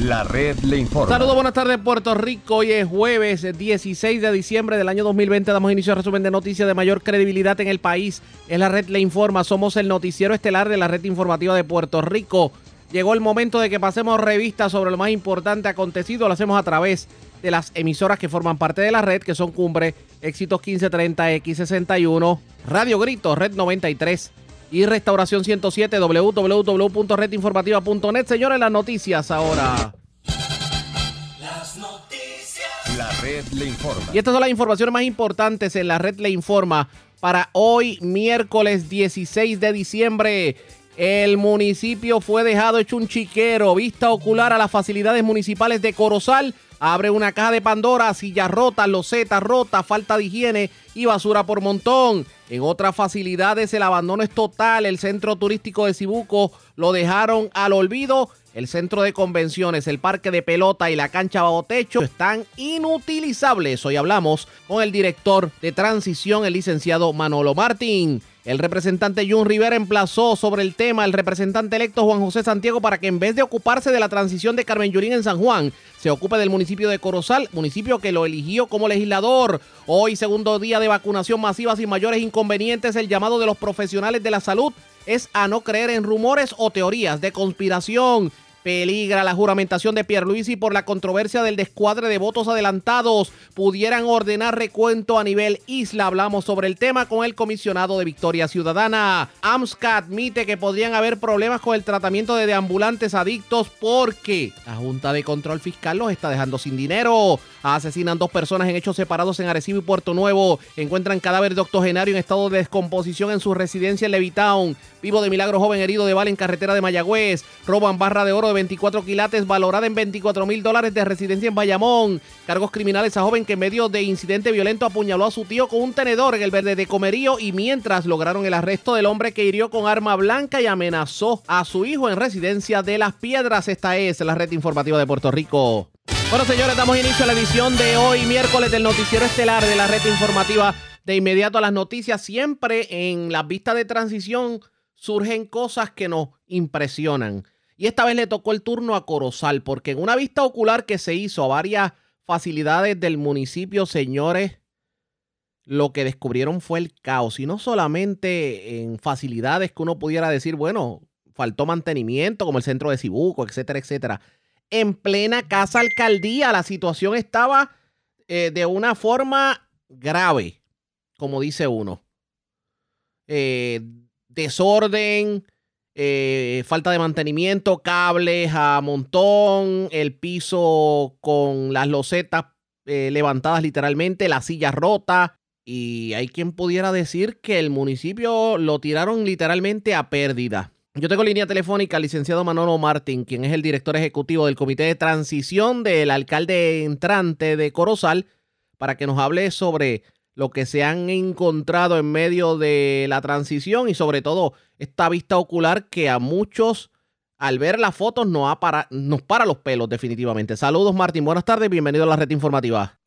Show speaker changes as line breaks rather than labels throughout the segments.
La red le informa.
Saludos, buenas tardes Puerto Rico. Hoy es jueves 16 de diciembre del año 2020. Damos inicio al resumen de noticias de mayor credibilidad en el país. Es la red le informa. Somos el noticiero estelar de la red informativa de Puerto Rico. Llegó el momento de que pasemos revista sobre lo más importante acontecido. Lo hacemos a través de las emisoras que forman parte de la red, que son Cumbre, Éxitos 1530, X61, Radio Grito, Red 93 y Restauración 107, www.redinformativa.net. Señores, las noticias ahora.
Las noticias. La red le informa.
Y estas son las informaciones más importantes en la red le informa para hoy, miércoles 16 de diciembre. El municipio fue dejado hecho un chiquero, vista ocular a las facilidades municipales de Corozal. Abre una caja de Pandora, sillas rotas, losetas rotas, falta de higiene y basura por montón. En otras facilidades el abandono es total. El centro turístico de Cibuco lo dejaron al olvido. El centro de convenciones, el parque de pelota y la cancha bajo techo están inutilizables. Hoy hablamos con el director de transición, el licenciado Manolo Martín. El representante Jun Rivera emplazó sobre el tema al representante electo Juan José Santiago para que en vez de ocuparse de la transición de Carmen Yurín en San Juan, se ocupe del municipio de Corozal, municipio que lo eligió como legislador. Hoy, segundo día de vacunación masiva sin mayores inconvenientes, el llamado de los profesionales de la salud es a no creer en rumores o teorías de conspiración. Peligra la juramentación de Pierluisi por la controversia del descuadre de votos adelantados. Pudieran ordenar recuento a nivel isla. Hablamos sobre el tema con el comisionado de Victoria Ciudadana. AMSCA admite que podrían haber problemas con el tratamiento de deambulantes adictos porque la Junta de Control Fiscal los está dejando sin dinero. Asesinan dos personas en hechos separados en Arecibo y Puerto Nuevo. Encuentran cadáver de octogenario en estado de descomposición en su residencia en Levitown. Vivo de milagro joven herido de bala en carretera de Mayagüez. Roban barra de oro de 24 quilates valorada en 24 mil dólares de residencia en Bayamón. Cargos criminales a joven que en medio de incidente violento apuñaló a su tío con un tenedor en el verde de comerío y mientras lograron el arresto del hombre que hirió con arma blanca y amenazó a su hijo en residencia de Las Piedras. Esta es la red informativa de Puerto Rico. Bueno, señores, damos inicio a la edición de hoy, miércoles, del noticiero estelar de la red informativa. De inmediato a las noticias, siempre en las vistas de transición surgen cosas que nos impresionan. Y esta vez le tocó el turno a Corozal, porque en una vista ocular que se hizo a varias facilidades del municipio, señores, lo que descubrieron fue el caos. Y no solamente en facilidades que uno pudiera decir, bueno, faltó mantenimiento, como el centro de Cibuco, etcétera, etcétera. En plena casa alcaldía, la situación estaba eh, de una forma grave, como dice uno. Eh, desorden, eh, falta de mantenimiento, cables a montón, el piso con las losetas eh, levantadas literalmente, la silla rota. Y hay quien pudiera decir que el municipio lo tiraron literalmente a pérdida. Yo tengo línea telefónica al licenciado Manolo Martín, quien es el director ejecutivo del Comité de Transición del alcalde entrante de Corozal, para que nos hable sobre lo que se han encontrado en medio de la transición y sobre todo esta vista ocular que a muchos al ver las fotos nos, para, nos para los pelos definitivamente. Saludos Martín, buenas tardes, bienvenido a la red informativa.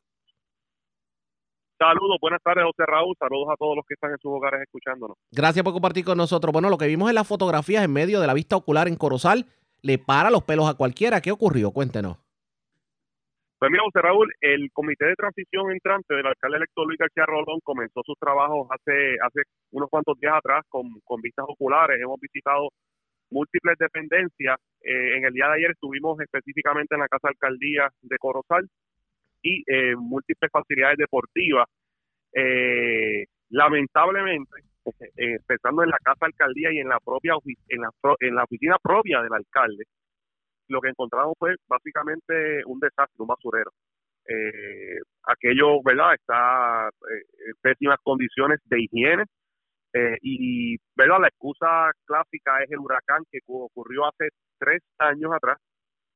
Saludos, buenas tardes José Raúl, saludos a todos los que están en sus hogares escuchándonos.
Gracias por compartir con nosotros. Bueno, lo que vimos en las fotografías en medio de la vista ocular en Corozal le para los pelos a cualquiera. ¿Qué ocurrió? Cuéntenos.
Pues mira, José Raúl, el comité de transición entrante del alcalde electo Luis García Rolón comenzó sus trabajos hace hace unos cuantos días atrás con, vistas oculares. Hemos visitado múltiples dependencias. Eh, en el día de ayer estuvimos específicamente en la Casa Alcaldía de Corozal y eh, múltiples facilidades deportivas. Eh, lamentablemente, empezando en la Casa Alcaldía y en la propia en la, en la oficina propia del alcalde, lo que encontramos fue básicamente un desastre, un basurero. Eh, aquello, ¿verdad? Está eh, en pésimas condiciones de higiene eh, y, ¿verdad? La excusa clásica es el huracán que ocurrió hace tres años atrás.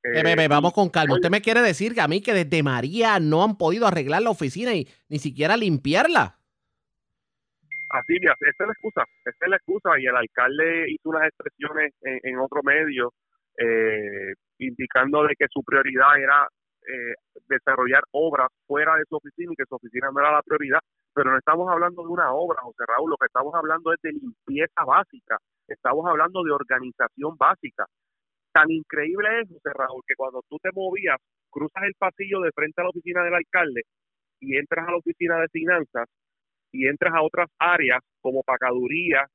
Bebe, vamos con calma. Usted me quiere decir que a mí que desde María no han podido arreglar la oficina y ni siquiera limpiarla.
Así, esa es la excusa, esa es la excusa y el alcalde hizo unas expresiones en, en otro medio eh, indicando de que su prioridad era eh, desarrollar obras fuera de su oficina y que su oficina no era la prioridad, pero no estamos hablando de una obra, José Raúl, lo que estamos hablando es de limpieza básica, estamos hablando de organización básica. tan increíble es, José Raúl, que cuando tú te movías, cruzas el pasillo de frente a la oficina del alcalde y entras a la oficina de finanzas y entras a otras áreas como pacaduría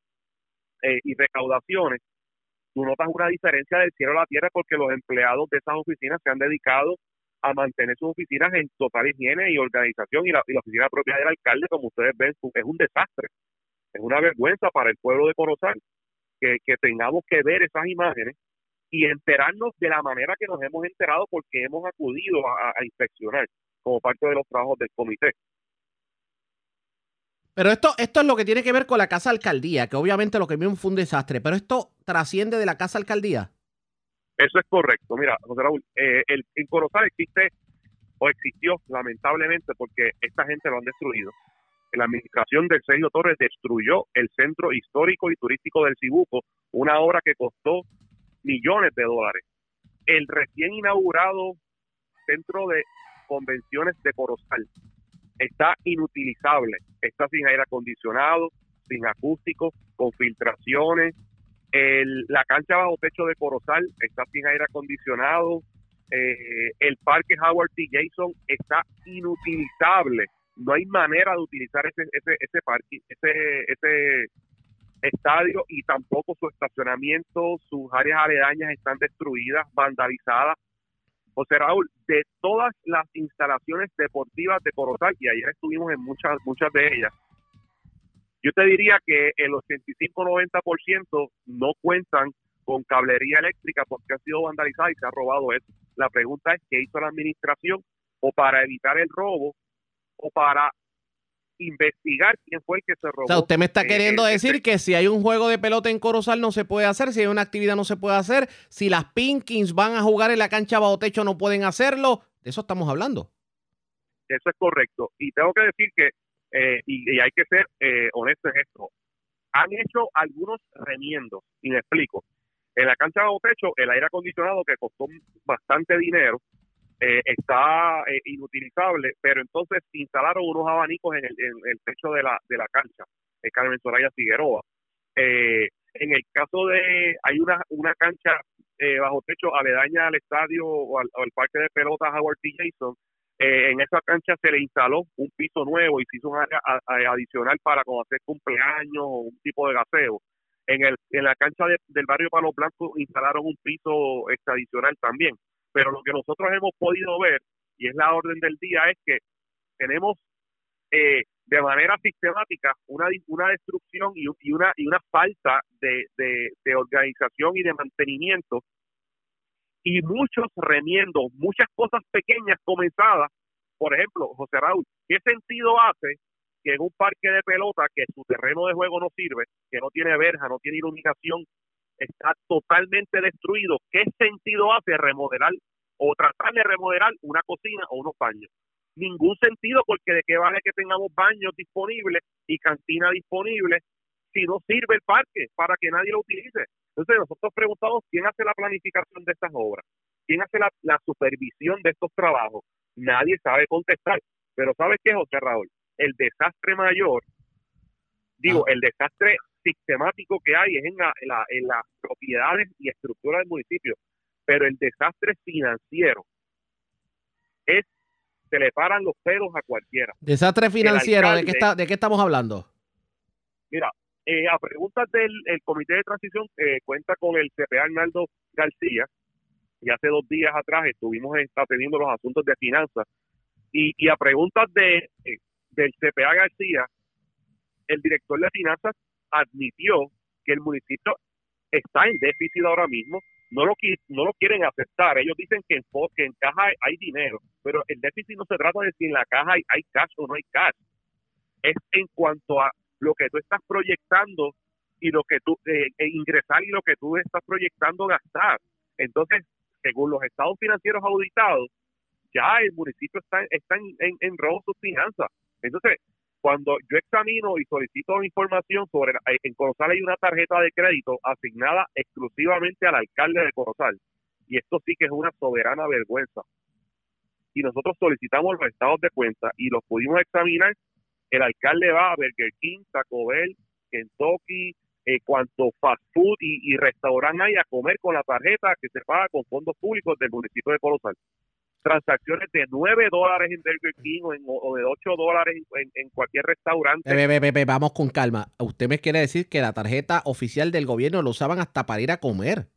eh, y recaudaciones, tú notas una diferencia del cielo a la tierra porque los empleados de esas oficinas se han dedicado a mantener sus oficinas en total higiene y organización y la, oficina propia del alcalde, como ustedes ven, es un desastre. Es una vergüenza para el pueblo de Corozal que, tengamos que ver esas imágenes y enterarnos de la manera que nos hemos enterado porque hemos acudido a inspeccionar como parte de los trabajos del comité.
Pero esto, esto es lo que tiene que ver con la casa alcaldía, que obviamente lo que vimos fue un desastre, pero esto trasciende de la casa alcaldía.
Eso es correcto. Mira, José Raúl, eh, el, en Corozal existe o existió lamentablemente porque esta gente lo han destruido. La administración de Sergio Torres destruyó el centro histórico y turístico del Cibuco, una obra que costó millones de dólares. El recién inaugurado centro de convenciones de Corozal está inutilizable, está sin aire acondicionado, sin acústico, con filtraciones. El, la cancha bajo techo de Corozal está sin aire acondicionado. Eh, el parque Howard T. Jason está inutilizable. No hay manera de utilizar ese, ese, ese parque, ese, ese estadio y tampoco su estacionamiento, sus áreas aledañas están destruidas, vandalizadas. José Raúl, de todas las instalaciones deportivas de Corozal, y ayer estuvimos en muchas, muchas de ellas, yo te diría que el 85-90% no cuentan con cablería eléctrica porque ha sido vandalizada y se ha robado. La pregunta es qué hizo la administración o para evitar el robo o para investigar quién fue el que se robó. O
sea, usted me está queriendo decir que si hay un juego de pelota en Corozal no se puede hacer, si hay una actividad no se puede hacer, si las Pinkins van a jugar en la cancha bajo techo no pueden hacerlo. De eso estamos hablando.
Eso es correcto. Y tengo que decir que, eh, y, hay que ser eh, honesto en esto, han hecho algunos remiendos, y me explico. En la cancha bajo techo, el aire acondicionado que costó bastante dinero, eh, está eh, inutilizable, pero entonces instalaron unos abanicos en el, en el techo de la, de la cancha, en Carmen Soraya Figueroa. Eh, en el caso de, hay una, una cancha bajo techo aledaña al estadio o al, parque de pelotas Howard T. Jason, en esa cancha se le instaló un piso nuevo y se hizo un área adicional para como hacer cumpleaños o un tipo de gaseo. En, el, en la cancha del barrio Palo Blanco instalaron un piso este, adicional también. Pero lo que nosotros hemos podido ver, y es la orden del día, es que tenemos eh, de manera sistemática una, una destrucción y, una, y una falta de, de, organización y de mantenimiento y muchos remiendos, muchas cosas pequeñas comenzadas. Por ejemplo, José Raúl, ¿qué sentido hace que en un parque de pelota que su terreno de juego no sirve, que no tiene verja, no tiene iluminación, está totalmente destruido, ¿qué sentido hace remodelar o tratar de remodelar una cocina o unos baños? Ningún sentido porque de qué vale que tengamos baños disponibles y cantina disponible si no sirve el parque para que nadie lo utilice. Entonces nosotros preguntamos quién hace la planificación de estas obras, quién hace la, la supervisión de estos trabajos. Nadie sabe contestar. Pero ¿sabes qué, José Raúl? El desastre mayor, digo, ah. el desastre sistemático que hay es en, la, en, las propiedades y estructuras del municipio, pero el desastre financiero es se le paran los pelos a cualquiera.
Desastre financiero, ¿de, qué está, ¿de qué estamos hablando?
Mira, eh, a preguntas del Comité de Transición, eh, cuenta con el CPA Arnaldo García, y hace dos días atrás estuvimos atendiendo los asuntos de finanzas, y, y a preguntas de eh, del CPA García, el director de finanzas admitió que el municipio está en déficit ahora mismo, no lo, no lo quieren aceptar. Ellos dicen que en, que en caja hay, dinero, pero el déficit no se trata de si en la caja hay, hay cash o no hay cash. Es en cuanto a lo que tú estás proyectando y lo que tú eh, e ingresar y lo que tú estás proyectando gastar. Entonces, según los estados financieros auditados, ya el municipio está, está en, en, en robo sus finanzas. Entonces, cuando yo examino y solicito información sobre, en Corozal hay una tarjeta de crédito asignada exclusivamente al alcalde de Corozal, y esto sí que es una soberana vergüenza. Y nosotros solicitamos los estados de cuenta y los pudimos examinar. El alcalde va a Burger King, Taco Bell, Kentucky, eh, cuanto fast food y, y restaurante hay a comer con la tarjeta que se paga con fondos públicos del municipio de Corozal. Transacciones de 9 dólares en Burger King o, en, o de 8 dólares en, en cualquier restaurante.
Be, be, be, vamos con calma. Usted me quiere decir que la tarjeta oficial del gobierno lo usaban hasta para ir a comer.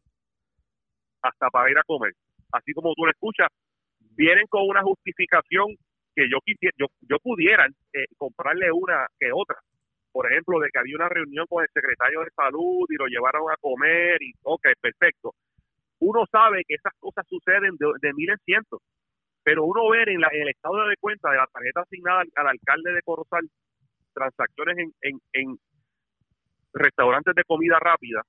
Hasta para ir a comer. Así como tú lo escuchas, vienen con una justificación que yo quisiera, yo, yo pudiera eh, comprarle una que otra. Por ejemplo, de que había una reunión con el secretario de salud y lo llevaron a comer y, ok, perfecto. Uno sabe que esas cosas suceden de, mil en cientos, pero uno ver en, la, el estado de cuenta de la tarjeta asignada al, al alcalde de Corozal transacciones en, en, en restaurantes de comida rápida,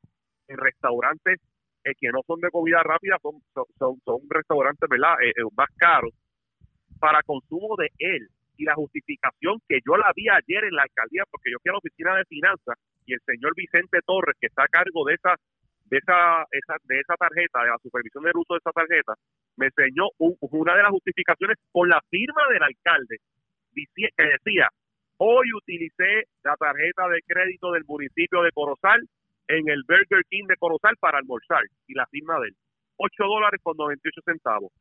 en restaurantes eh, que no son de comida rápida, son, son, son, son restaurantes ¿verdad? Eh, eh, más caros para consumo de él. Y la justificación que yo la vi ayer en la alcaldía, porque yo fui a la oficina de finanzas y el señor Vicente Torres, que está a cargo de esa de esa, esa de esa tarjeta, de la supervisión del uso de esa tarjeta, me enseñó un- una de las justificaciones con la firma del alcalde, que decía, hoy utilicé la tarjeta de crédito del municipio de Corozal en el Burger King de Corozal para almorzar, y la firma de él, 8 dólares con 98 centavos.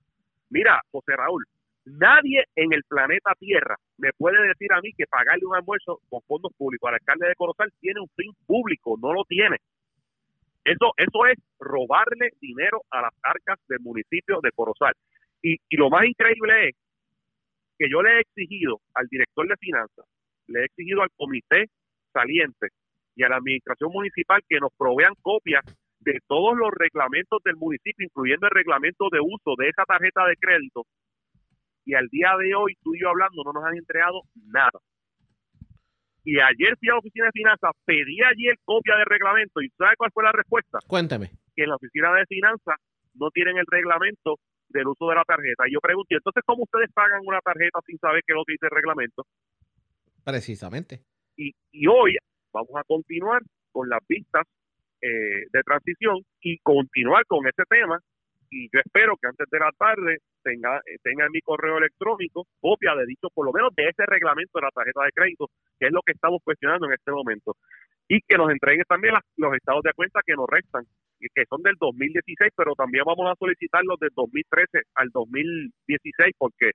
Mira, José Raúl, nadie en el planeta Tierra me puede decir a mí que pagarle un almuerzo con fondos públicos al alcalde de Corozal tiene un fin público, no lo tiene. Eso, eso es robarle dinero a las arcas del municipio de Corozal. Y, y lo más increíble es que yo le he exigido al director de finanzas, le he exigido al comité saliente y a la administración municipal que nos provean copias de todos los reglamentos del municipio, incluyendo el reglamento de uso de esa tarjeta de crédito. Y al día de hoy, tú y yo hablando, no nos han entregado nada. Y ayer fui a la oficina de finanzas, pedí ayer copia del reglamento y ¿sabe cuál fue la respuesta?
Cuénteme.
que en la oficina de finanzas no tienen el reglamento del uso de la tarjeta. Y yo pregunté, entonces, ¿cómo ustedes pagan una tarjeta sin saber qué es lo que dice el reglamento?
Precisamente.
Y, y hoy vamos a continuar con las vistas eh, de transición y continuar con ese tema. Y yo espero que antes de la tarde tenga, eh, tenga en mi correo electrónico copia de dicho, por lo menos de ese reglamento de la tarjeta de crédito, que es lo que estamos cuestionando en este momento. Y que nos entreguen también las- los estados de cuenta que nos restan, y que son del 2016, pero también vamos a solicitar los del 2013 al 2016, porque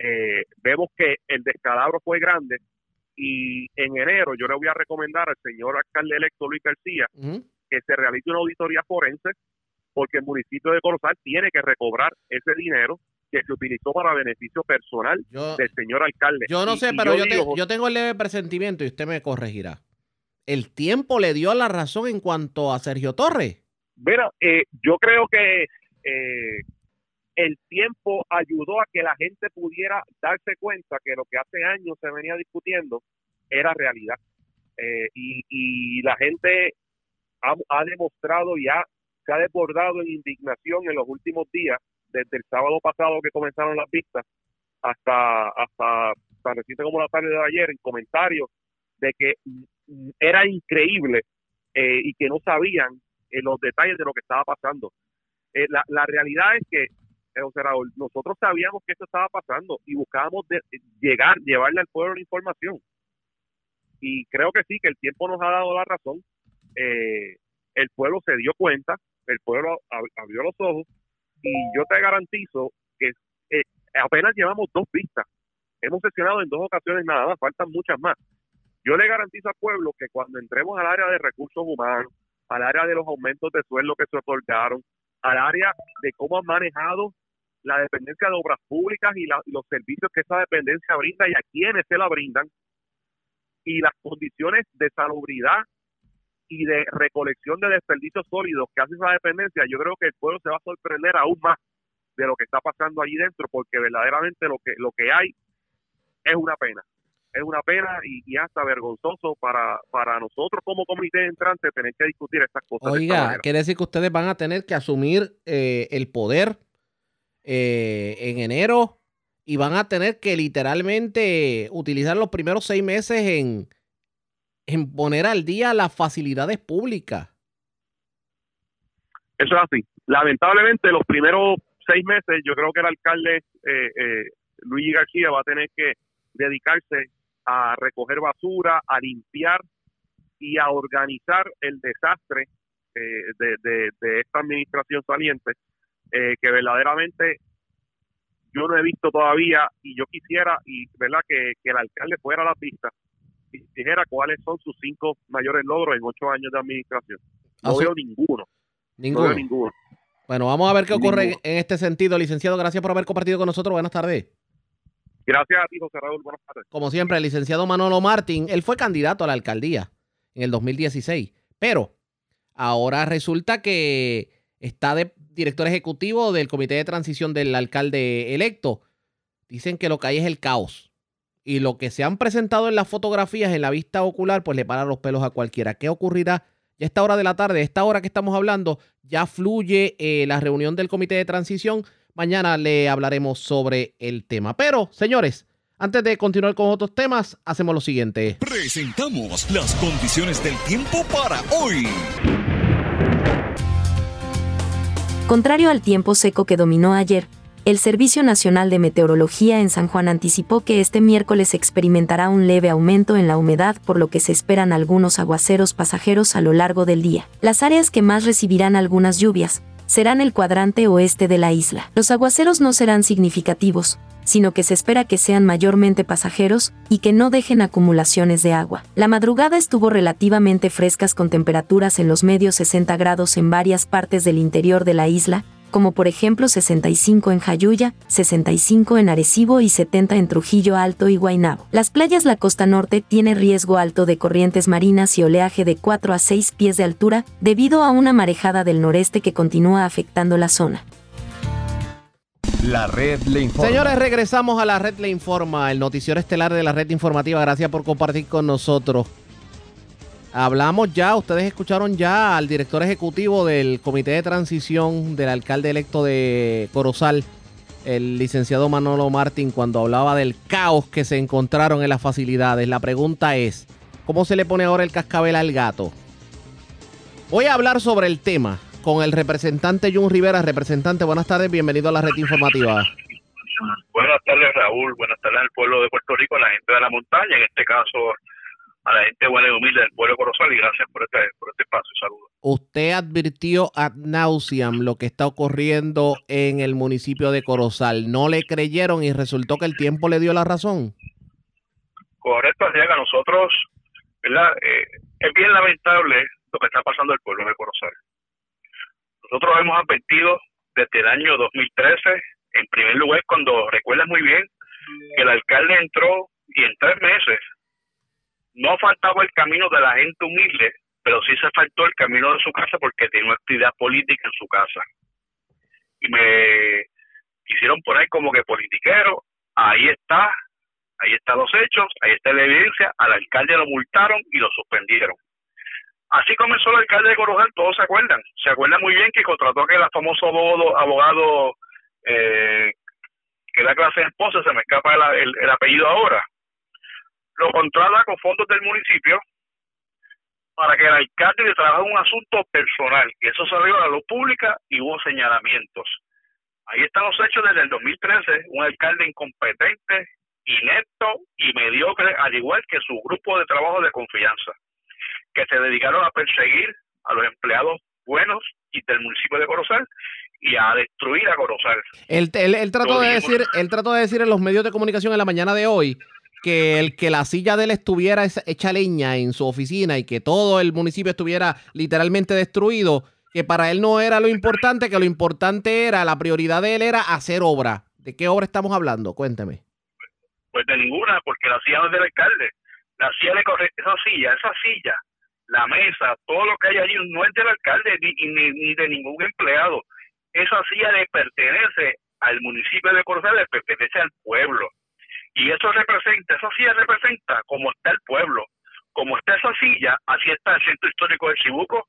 eh, vemos que el descalabro fue grande y en enero yo le voy a recomendar al señor alcalde electo Luis García que se realice una auditoría forense porque el municipio de Corozal tiene que recobrar ese dinero que se utilizó para beneficio personal
Yo,
del señor alcalde.
yo no
Y-
sé,
y
pero yo,
digo,
te- yo tengo el leve presentimiento y usted me corregirá. El tiempo le dio la razón en cuanto a Sergio Torres.
Mira, eh, yo creo que eh, el tiempo ayudó a que la gente pudiera darse cuenta que lo que hace años se venía discutiendo era realidad. Eh, y, y la gente ha, ha demostrado y ha, se ha desbordado en indignación en los últimos días, desde el sábado pasado que comenzaron las vistas hasta, hasta tan reciente como la tarde de ayer, en comentarios de que era increíble eh, y que no sabían eh, los detalles de lo que estaba pasando. Eh, la, la realidad es que, eh, José nosotros sabíamos que esto estaba pasando y buscábamos de- llegar, llevarle al pueblo la información. Y creo que sí, que el tiempo nos ha dado la razón. El pueblo se dio cuenta, el pueblo ab- abrió los ojos y yo te garantizo que eh, apenas llevamos dos vistas. Hemos sesionado en dos ocasiones nada más, faltan muchas más. Yo le garantizo al pueblo que cuando entremos al área de recursos humanos, al área de los aumentos de sueldo que se otorgaron, al área de cómo han manejado la dependencia de obras públicas y, la- y los servicios que esa dependencia brinda y a quienes se la brindan, y las condiciones de salubridad y de recolección de desperdicios sólidos que hace esa dependencia, yo creo que el pueblo se va a sorprender aún más de lo que está pasando allí dentro, porque verdaderamente lo que lo que hay es una pena. Es una pena y, y hasta vergonzoso para, para nosotros como comité entrante tener que discutir estas cosas.
Oiga, quiere decir que ustedes van a tener que asumir eh, el poder eh, en enero y van a tener que literalmente utilizar los primeros seis meses en, en poner al día las facilidades públicas.
Eso es así. Lamentablemente, los primeros seis meses, yo creo que el alcalde eh, eh, Luigi García va a tener que dedicarse a recoger basura, a limpiar y a organizar el desastre eh, de, esta administración saliente, eh, que verdaderamente yo no he visto todavía y yo quisiera y verdad que, el alcalde fuera a la pista dijera cuáles son sus cinco mayores logros en ocho años de administración. No veo ninguno.
Ninguno. ninguno. Bueno, vamos a ver qué ocurre en este sentido. Licenciado, gracias por haber compartido con nosotros. Buenas tardes.
Gracias a ti, José Raúl. Buenas tardes.
Como siempre, el licenciado Manolo Martín, él fue candidato a la alcaldía en el 2016, pero ahora resulta que está de director ejecutivo del comité de transición del alcalde electo. Dicen que lo que hay es el caos. Y lo que se han presentado en las fotografías, en la vista ocular, pues le para los pelos a cualquiera. ¿Qué ocurrirá? Ya esta hora de la tarde, esta hora que estamos hablando, ya fluye eh, la reunión del comité de transición. Mañana le hablaremos sobre el tema. Pero, señores, antes de continuar con otros temas, hacemos lo siguiente.
Presentamos las condiciones del tiempo para hoy.
Contrario al tiempo seco que dominó ayer, el Servicio Nacional de Meteorología en San Juan anticipó que este miércoles experimentará un leve aumento en la humedad por lo que se esperan algunos aguaceros pasajeros a lo largo del día. Las áreas que más recibirán algunas lluvias serán el cuadrante oeste de la isla. Los aguaceros no serán significativos, sino que se espera que sean mayormente pasajeros y que no dejen acumulaciones de agua. La madrugada estuvo relativamente frescas con temperaturas en los medios 60 grados en varias partes del interior de la isla, como por ejemplo 65 en Jayuya, 65 en Arecibo y 70 en Trujillo Alto y Guaynabo. Las playas La Costa Norte tiene riesgo alto de corrientes marinas y oleaje de 4 a 6 pies de altura debido a una marejada del noreste que continúa afectando la zona.
La red le informa.
Señores, regresamos a la red le informa, el noticiero estelar de la red informativa. Gracias por compartir con nosotros. Hablamos ya, ustedes escucharon ya al director ejecutivo del comité de transición del alcalde electo de Corozal, el licenciado Manolo Martín, cuando hablaba del caos que se encontraron en las facilidades. La pregunta es, ¿cómo se le pone ahora el cascabel al gato? Voy a hablar sobre el tema con el representante Jun Rivera. Representante, buenas tardes, bienvenido a la red informativa.
Buenas tardes, Raúl. Buenas tardes al pueblo de Puerto Rico, a la gente de la montaña, en este caso a la gente buena y humilde del pueblo de Corozal y gracias por este, por este espacio. Saludos.
Usted advirtió ad nauseam lo que está ocurriendo en el municipio de Corozal. ¿No le creyeron y resultó que el tiempo le dio la razón?
Correcto, así que a nosotros, ¿verdad? Eh, es bien lamentable lo que está pasando el pueblo de Corozal. Nosotros hemos advertido desde el año 2013, en primer lugar, cuando recuerdas muy bien que el alcalde entró y en tres meses no faltaba el camino de la gente humilde, pero sí se faltó el camino de su casa porque tiene una actividad política en su casa. Y me hicieron por ahí como que politiquero, ahí está, ahí están los hechos, ahí está la evidencia, al alcalde lo multaron y lo suspendieron. Así comenzó el alcalde de Corozal, todos se acuerdan. Se acuerdan muy bien que contrató a aquel famoso abogado, abogado eh, que la clase de esposa, se me escapa el, apellido ahora. Lo contrata con fondos del municipio para que el alcalde le trabaje un asunto personal. Y eso salió a la luz pública y hubo señalamientos. Ahí están los hechos desde el 2013. Un alcalde incompetente, inepto y mediocre, al igual que su grupo de trabajo de confianza que se dedicaron a perseguir a los empleados buenos y del municipio de Corozal y a destruir a Corozal.
Él, trató de decir, él trató de decir en los medios de comunicación en la mañana de hoy que el que la silla de él estuviera hecha leña en su oficina y que todo el municipio estuviera literalmente destruido, que para él no era lo importante, que lo importante era, la prioridad de él era hacer obra. ¿De qué obra estamos hablando? Cuénteme.
Pues de ninguna, porque la silla no es del alcalde. La silla le corre, esa silla, esa silla la mesa, todo lo que hay allí no es del alcalde ni, ni, de ningún empleado. Esa silla le pertenece al municipio de Corozal, le pertenece al pueblo. Y eso representa, esa silla representa como está el pueblo. Como está esa silla, así está el centro histórico de Chibuco,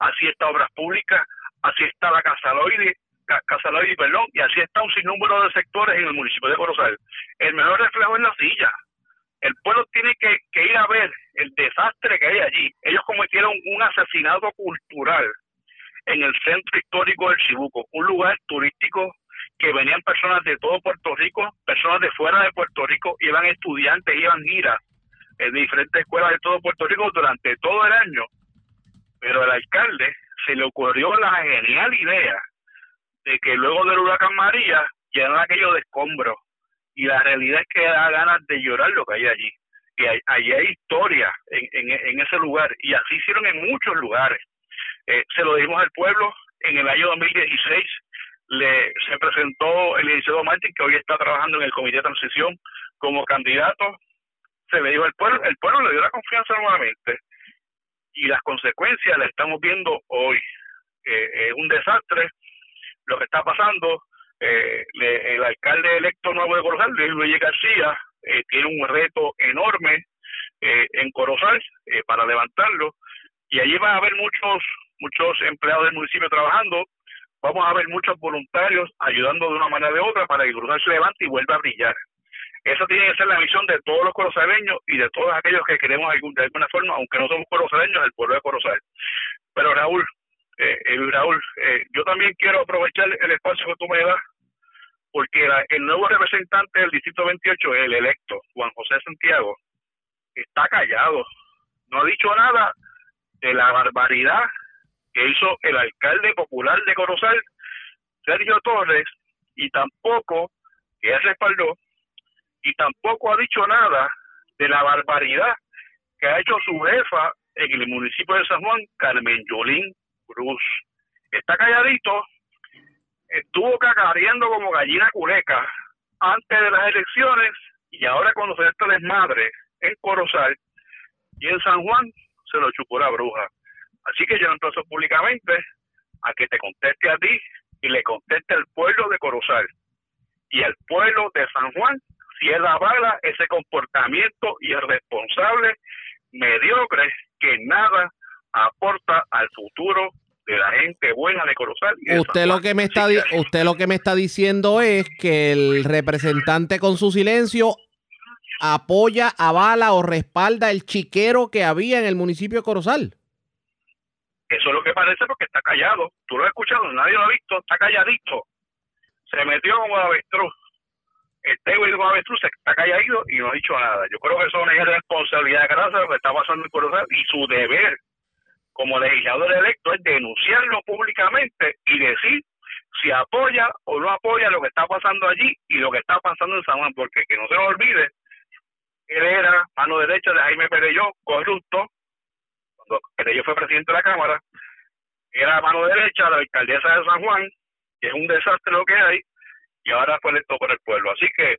así está Obras Públicas, así está la Casaloide, Casaloide, perdón, y así está un sinnúmero de sectores en el municipio de Corozal. El mejor reflejo es la silla, el pueblo tiene que, ir a ver el desastre que hay allí. Ellos cometieron un asesinato cultural en el centro histórico del Chibuco, un lugar turístico que venían personas de todo Puerto Rico, personas de fuera de Puerto Rico, iban estudiantes, iban giras en diferentes escuelas de todo Puerto Rico durante todo el año, pero al alcalde se le ocurrió la genial idea de que luego del huracán María llenan aquello de escombros y la realidad es que da ganas de llorar lo que hay allí. Y hay, allí hay historia en, en, ese lugar y así hicieron en muchos lugares. Eh, se lo dimos al pueblo en el año 2016 le, se presentó el licenciado Martín, que hoy está trabajando en el Comité de Transición como candidato. Se le dijo al pueblo, el pueblo le dio la confianza nuevamente y las consecuencias las estamos viendo hoy. Eh, es un desastre lo que está pasando. Eh, el alcalde electo nuevo de Corozal, Luis García, eh, tiene un reto enorme en Corozal para levantarlo y allí va a haber muchos muchos empleados del municipio trabajando vamos a ver muchos voluntarios ayudando de una manera de otra para que Cruzal se levante y vuelva a brillar. Esa tiene que ser la misión de todos los corozaleños y de todos aquellos que queremos de alguna forma, aunque no somos corozaleños, del pueblo de Corozal. Pero Raúl, eh, eh Raúl, eh, yo también quiero aprovechar el espacio que tú me das, porque el nuevo representante del Distrito 28, el electo, Juan José Santiago, está callado. No ha dicho nada de la barbaridad que hizo el alcalde popular de Corozal, Sergio Torres, y tampoco, que él respaldó, y tampoco ha dicho nada de la barbaridad que ha hecho su jefa en el municipio de San Juan, Carmen Yolín Cruz. Está calladito, estuvo cacareando como gallina culeca antes de las elecciones y ahora cuando se este desmadre en Corozal y en San Juan se lo chupó la bruja. Así que yo entonces públicamente a que te conteste a ti y le conteste al pueblo de Corozal y al pueblo de San Juan si él avala ese comportamiento irresponsable, mediocre, que nada aporta al futuro de la gente buena de Corozal.
usted lo que me está usted lo que me está diciendo es que el representante con su silencio apoya, avala o respalda el chiquero que había en el municipio de Corozal.
Eso es lo que parece porque está callado. Tú lo has escuchado, nadie lo ha visto, está calladito. Se metió como avestruz. Este güey como avestruz está callado y no ha dicho nada. Yo creo que eso es una responsabilidad grande lo que está pasando en Corozal y su deber como legislador electo es denunciarlo públicamente y decir si apoya o no apoya lo que está pasando allí y lo que está pasando en San Juan, porque que no se nos olvide, él era mano derecha de Jaime Pereyó, corrupto, cuando yo fue presidente de la Cámara, era mano derecha la alcaldesa de San Juan, que es un desastre lo que hay, y ahora fue electo por el pueblo. Así que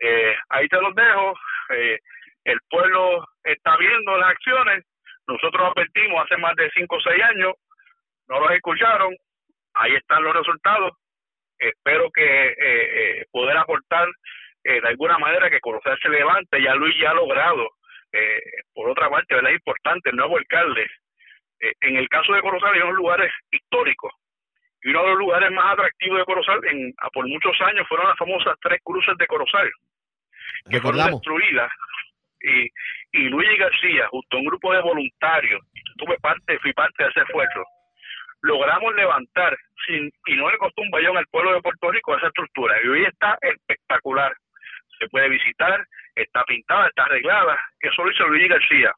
eh, ahí te los dejo. Eh, el pueblo está viendo las acciones. Nosotros advertimos hace más de 5 o 6 años, no los escucharon. Ahí están los resultados. Espero que eh, eh poder aportar de alguna manera que conocer se levante. Ya Luis ya ha logrado eh, por otra parte, es importante, el nuevo alcalde, eh, en el caso de Corozal, hay unos lugares históricos. Y uno de los lugares más atractivos de Corozal, en, por muchos años, fueron las famosas tres cruces de Corozal, que fueron destruidas. Y, y Luis García, justo a un grupo de voluntarios, tuve parte, fui parte de ese esfuerzo, logramos levantar, sin, y no le costó un bayón al pueblo de Puerto Rico, esa estructura. Y hoy está espectacular. Se puede visitar, está pintada, está arreglada, eso lo hizo Luis García.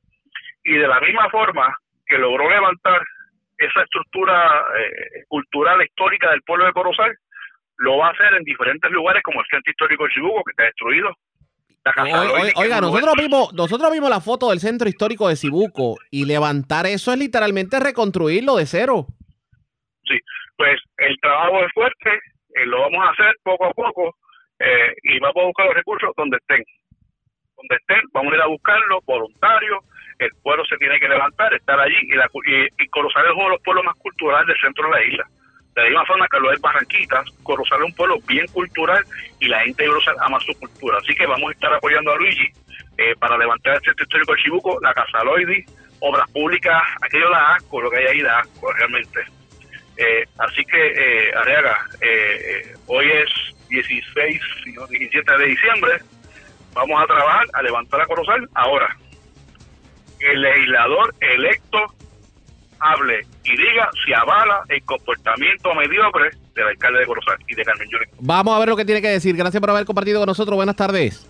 Y de la misma forma que logró levantar esa estructura eh, cultural histórica del pueblo de Corozal, lo va a hacer en diferentes lugares como el centro histórico de Chibuco, que está destruido.
oiga, nosotros vimos, nosotros vimos la foto del centro histórico de Cibuco y levantar eso es literalmente reconstruirlo de cero.
Sí, pues el trabajo es fuerte, eh, lo vamos a hacer poco a poco eh, y vamos a buscar los recursos donde estén donde estén, vamos a ir a buscarlo, voluntarios, el pueblo se tiene que levantar, estar allí, y, la, y, Corozal es uno de los pueblos más culturales del centro de la isla. De la misma forma que lo es Barranquitas, Corozal es un pueblo bien cultural y la gente de Corozal ama su cultura. Así que vamos a estar apoyando a Luigi eh, para levantar el centro histórico de Chibuco, la Casa Loidi, obras públicas, aquello da asco, lo que hay ahí da asco realmente. Eh, así que, eh, Arriaga, eh, hoy es 16, 17 de diciembre, vamos a trabajar a levantar a Corozal ahora. El legislador electo hable y diga si avala el comportamiento mediocre del alcalde de Corozal y de Carmen Yuri.
Vamos a ver lo que tiene que decir. Gracias por haber compartido con nosotros. Buenas tardes.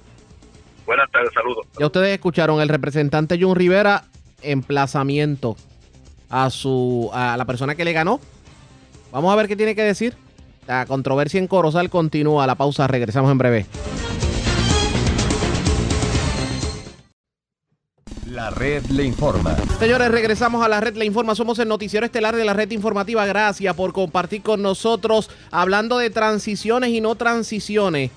Buenas tardes, saludos.
Ya ustedes escucharon el representante Jun Rivera, emplazamiento a su a la persona que le ganó. Vamos a ver qué tiene que decir. La controversia en Corozal continúa. La pausa, regresamos en breve.
La red le informa.
Señores, regresamos a la red Le Informa. Somos el noticiero estelar de la red informativa. Gracias por compartir con nosotros hablando de transiciones y no transiciones.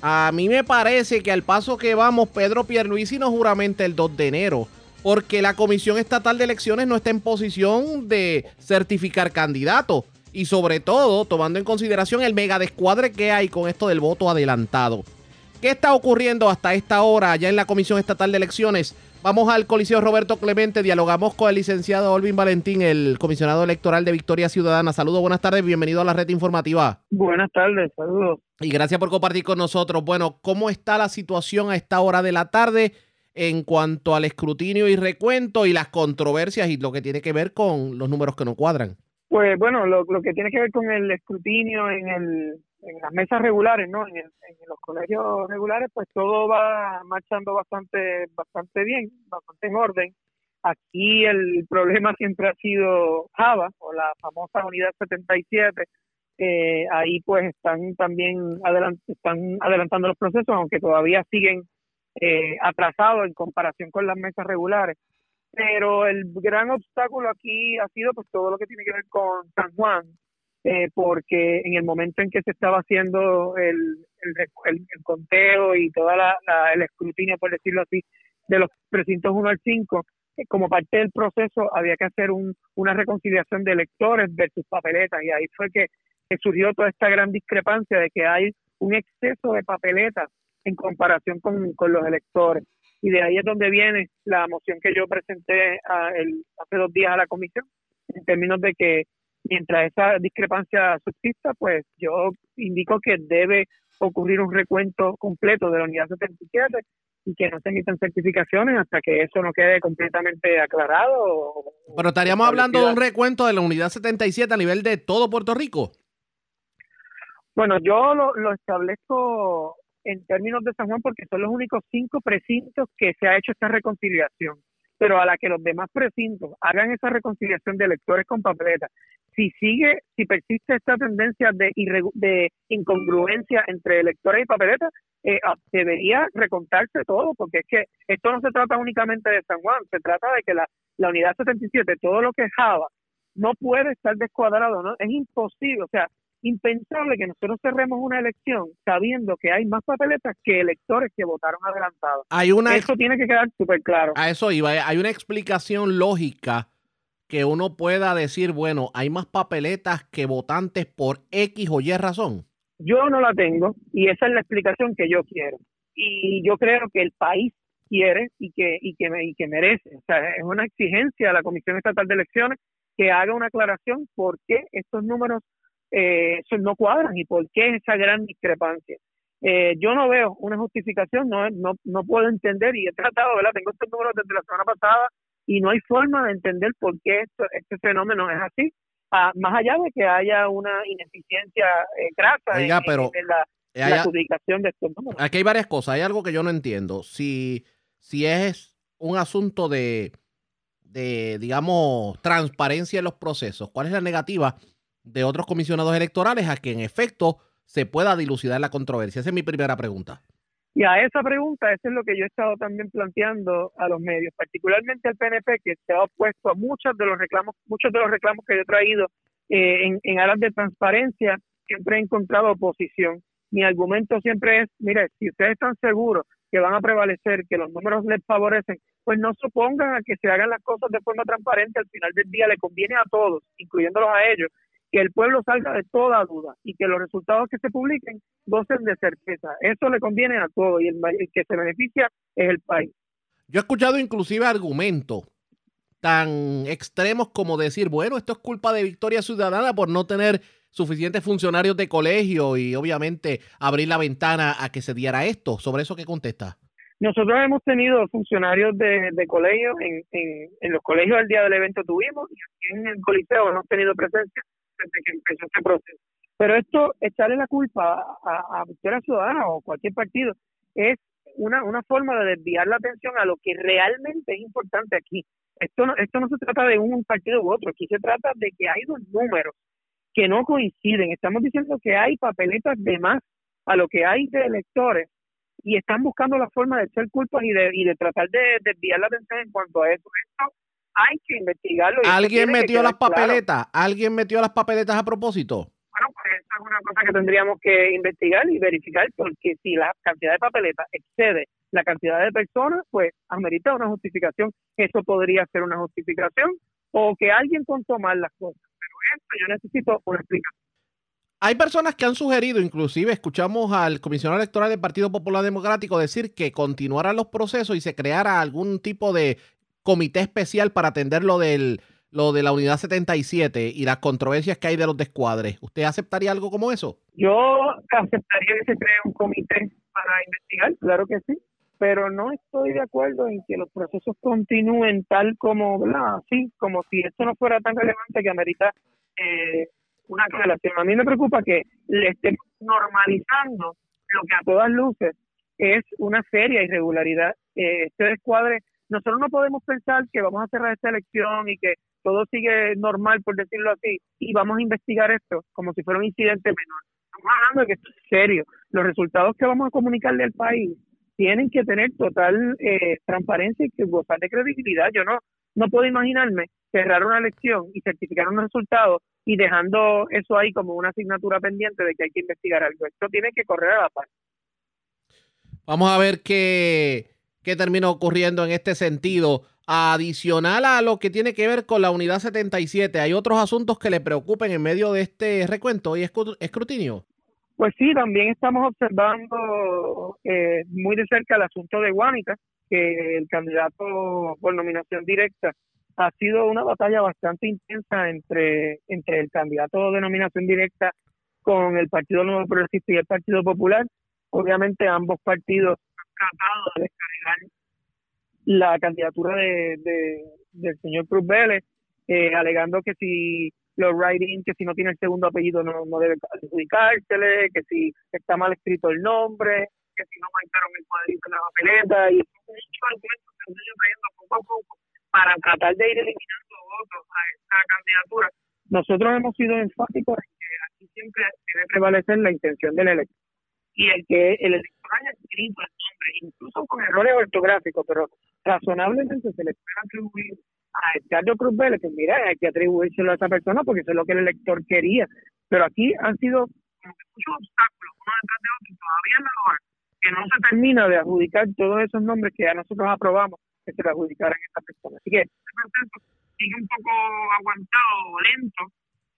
A mí me parece que al paso que vamos, Pedro Pierluisi nos juramente el 2 de enero, porque la Comisión Estatal de Elecciones no está en posición de certificar candidatos y sobre todo tomando en consideración el mega descuadre que hay con esto del voto adelantado. ¿Qué está ocurriendo hasta esta hora allá en la Comisión Estatal de Elecciones? Vamos al Coliseo Roberto Clemente, dialogamos con el licenciado Olvin Valentín, el comisionado electoral de Victoria Ciudadana. Saludos, buenas tardes, bienvenido a la red informativa.
Buenas tardes, saludos.
Y gracias por compartir con nosotros. Bueno, ¿cómo está la situación a esta hora de la tarde en cuanto al escrutinio y recuento y las controversias y lo que tiene que ver con los números que no cuadran?
Pues bueno, lo, lo que tiene que ver con el escrutinio en el en las mesas regulares, ¿no? En, los colegios regulares, pues todo va marchando bastante, bastante bien, bastante en orden. Aquí el problema siempre ha sido Java o la famosa unidad 77. Eh, ahí pues están también adelantando los procesos, aunque todavía siguen eh, atrasados en comparación con las mesas regulares. Pero el gran obstáculo aquí ha sido pues todo lo que tiene que ver con San Juan, eh, porque en el momento en que se estaba haciendo el, conteo y todo el escrutinio, por decirlo así, de los precintos 1 al 5, eh, como parte del proceso había que hacer un, una reconciliación de electores versus papeletas y ahí fue que, surgió toda esta gran discrepancia de que hay un exceso de papeletas en comparación con, los electores. Y de ahí es donde viene la moción que yo presenté a el, hace dos días a la comisión, en términos de que mientras esa discrepancia subsista, pues yo indico que debe ocurrir un recuento completo de la unidad 77 y que no se emitan certificaciones hasta que eso no quede completamente aclarado.
Pero estaríamos hablando de un recuento de la unidad 77 a nivel de todo Puerto Rico.
Bueno, yo lo, lo establezco en términos de San Juan porque son los únicos cinco precintos que se ha hecho esta reconciliación pero a la que los demás precintos hagan esa reconciliación de electores con papeletas, si sigue, si persiste esta tendencia de, de incongruencia entre electores y papeletas, eh, ah, debería recontarse todo, porque es que esto no se trata únicamente de San Juan, se trata de que la, la unidad 77, todo lo que es Java, no puede estar descuadrado, ¿no? Es imposible, o sea, impensable que nosotros cerremos una elección sabiendo que hay más papeletas que electores que votaron adelantados.
Hay una
eso tiene que quedar súper claro.
A eso iba. Hay una explicación lógica que uno pueda decir, bueno, hay más papeletas que votantes por X o Y razón.
Yo no la tengo y esa es la explicación que yo quiero. Y yo creo que el país quiere y que, y que, y que merece. O sea, es una exigencia a la Comisión Estatal de Elecciones que haga una aclaración por qué estos números eh, no cuadran y por qué esa gran discrepancia. Eh, yo no veo una justificación, no, no, no puedo entender y he tratado, ¿verdad? Tengo estos números desde la semana pasada y no hay forma de entender por qué esto, este fenómeno es así, ah, más allá de que haya una ineficiencia eh, grasa
en, la,
la publicación de estos números.
Aquí hay varias cosas, hay algo que yo no entiendo. Si, si es un asunto de, de, digamos, transparencia en los procesos, ¿cuál es la negativa de otros comisionados electorales a que en efecto se pueda dilucidar la controversia? Esa es mi primera pregunta.
Y a esa pregunta, eso es lo que yo he estado también planteando a los medios, particularmente al PNP, que se ha opuesto a muchos de los reclamos, muchos de los reclamos que yo he traído eh, en, en aras de transparencia, siempre he encontrado oposición. Mi argumento siempre es, mire, si ustedes están seguros que van a prevalecer, que los números les favorecen, pues no supongan a que se hagan las cosas de forma transparente, al final del día le conviene a todos, incluyéndolos a ellos, que el pueblo salga de toda duda y que los resultados que se publiquen gocen de certeza. Eso le conviene a todos y el, que se beneficia es el país.
Yo he escuchado inclusive argumentos tan extremos como decir, bueno, esto es culpa de Victoria Ciudadana por no tener suficientes funcionarios de colegio y obviamente abrir la ventana a que se diera esto. ¿Sobre eso qué contesta?
Nosotros hemos tenido funcionarios de, colegio, en, en, los colegios el día del evento tuvimos y en el coliseo hemos tenido presencia que empezó este proceso. Pero esto, echarle la culpa a, a Victoria Ciudadana o cualquier partido, es una, una forma de desviar la atención a lo que realmente es importante aquí. Esto no, esto no se trata de un partido u otro, aquí se trata de que hay dos números que no coinciden. Estamos diciendo que hay papeletas de más a lo que hay de electores y están buscando la forma de echar culpas y de, y de tratar de desviar la atención en cuanto a eso. Esto hay que investigarlo.
¿Alguien metió las papeletas? ¿Alguien metió las papeletas a propósito?
Bueno, pues eso es una cosa que tendríamos que investigar y verificar, porque si la cantidad de papeletas excede la cantidad de personas, pues amerita una justificación. Eso podría ser una justificación o que alguien contó mal las cosas. Pero esto yo necesito una explicación.
Hay personas que han sugerido, inclusive escuchamos al comisionado electoral del Partido Popular Democrático decir que continuaran los procesos y se creara algún tipo de comité especial para atender lo, del, lo de la unidad 77 y las controversias que hay de los descuadres. ¿Usted aceptaría algo como eso?
Yo aceptaría que se cree un comité para investigar, claro que sí, pero no estoy de acuerdo en que los procesos continúen tal como. Así, como si esto no fuera tan relevante que amerita eh, una aclaración. A mí me preocupa que le estemos normalizando lo que a todas luces es una seria irregularidad. Eh, este descuadre, nosotros no podemos pensar que vamos a cerrar esta elección y que todo sigue normal, por decirlo así, y vamos a investigar esto como si fuera un incidente menor. Estamos hablando de que es serio. Los resultados que vamos a comunicarle al país tienen que tener total eh, transparencia y que gozar de credibilidad. Yo no, no puedo imaginarme cerrar una elección y certificar un resultado y dejando eso ahí como una asignatura pendiente de que hay que investigar algo. Esto tiene que correr a la par.
Vamos a ver qué, qué termina ocurriendo en este sentido. Adicional a lo que tiene que ver con la unidad 77, ¿hay otros asuntos que le preocupen en medio de este recuento y escrutinio?
Pues sí, también estamos observando eh, muy de cerca el asunto de Guánica, que el candidato por nominación directa ha sido una batalla bastante intensa entre, entre el candidato de nominación directa con el Partido Nuevo Progresista y el Partido Popular. Obviamente ambos partidos tratado de descargar la candidatura de, del señor Cruz Vélez, eh, alegando que si los writing, que si no tiene el segundo apellido no, no debe adjudicársele, que si está mal escrito el nombre, que si no marcaron el cuadrito en la papeleta, y muchos argumentos que se trayendo poco a poco para tratar de ir eliminando votos a esta candidatura. Nosotros hemos sido enfáticos en que aquí siempre debe prevalecer la intención del elector y el que el elector haya escrito el incluso con errores ortográficos, pero razonablemente se le puede atribuir a Edgardo Cruz Vélez, que mira, hay que atribuírselo a esa persona porque eso es lo que el elector quería. Pero aquí han sido muchos obstáculos uno detrás de otro, todavía la hora que no se termina de adjudicar todos esos nombres que ya nosotros aprobamos que se le adjudicaran a esta persona. Así que este proceso sigue un poco aguantado, lento,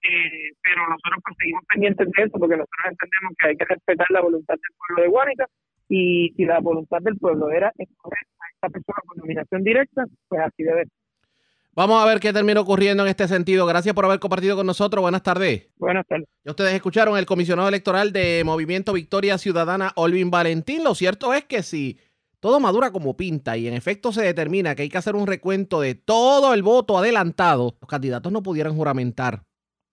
eh, pero nosotros pues, seguimos pendientes de eso porque nosotros entendemos que hay que respetar la voluntad del pueblo de Guánica y si la voluntad del pueblo era escoger a esta persona con nominación directa, pues así debe ser.
Vamos a ver qué termina ocurriendo en este sentido. Gracias por haber compartido con nosotros. Buenas tardes.
Buenas tardes.
Ya ustedes escucharon el comisionado electoral de Movimiento Victoria Ciudadana, Olvin Valentín. Lo cierto es que si todo madura como pinta y en efecto se determina que hay que hacer un recuento de todo el voto adelantado, los candidatos no pudieran juramentar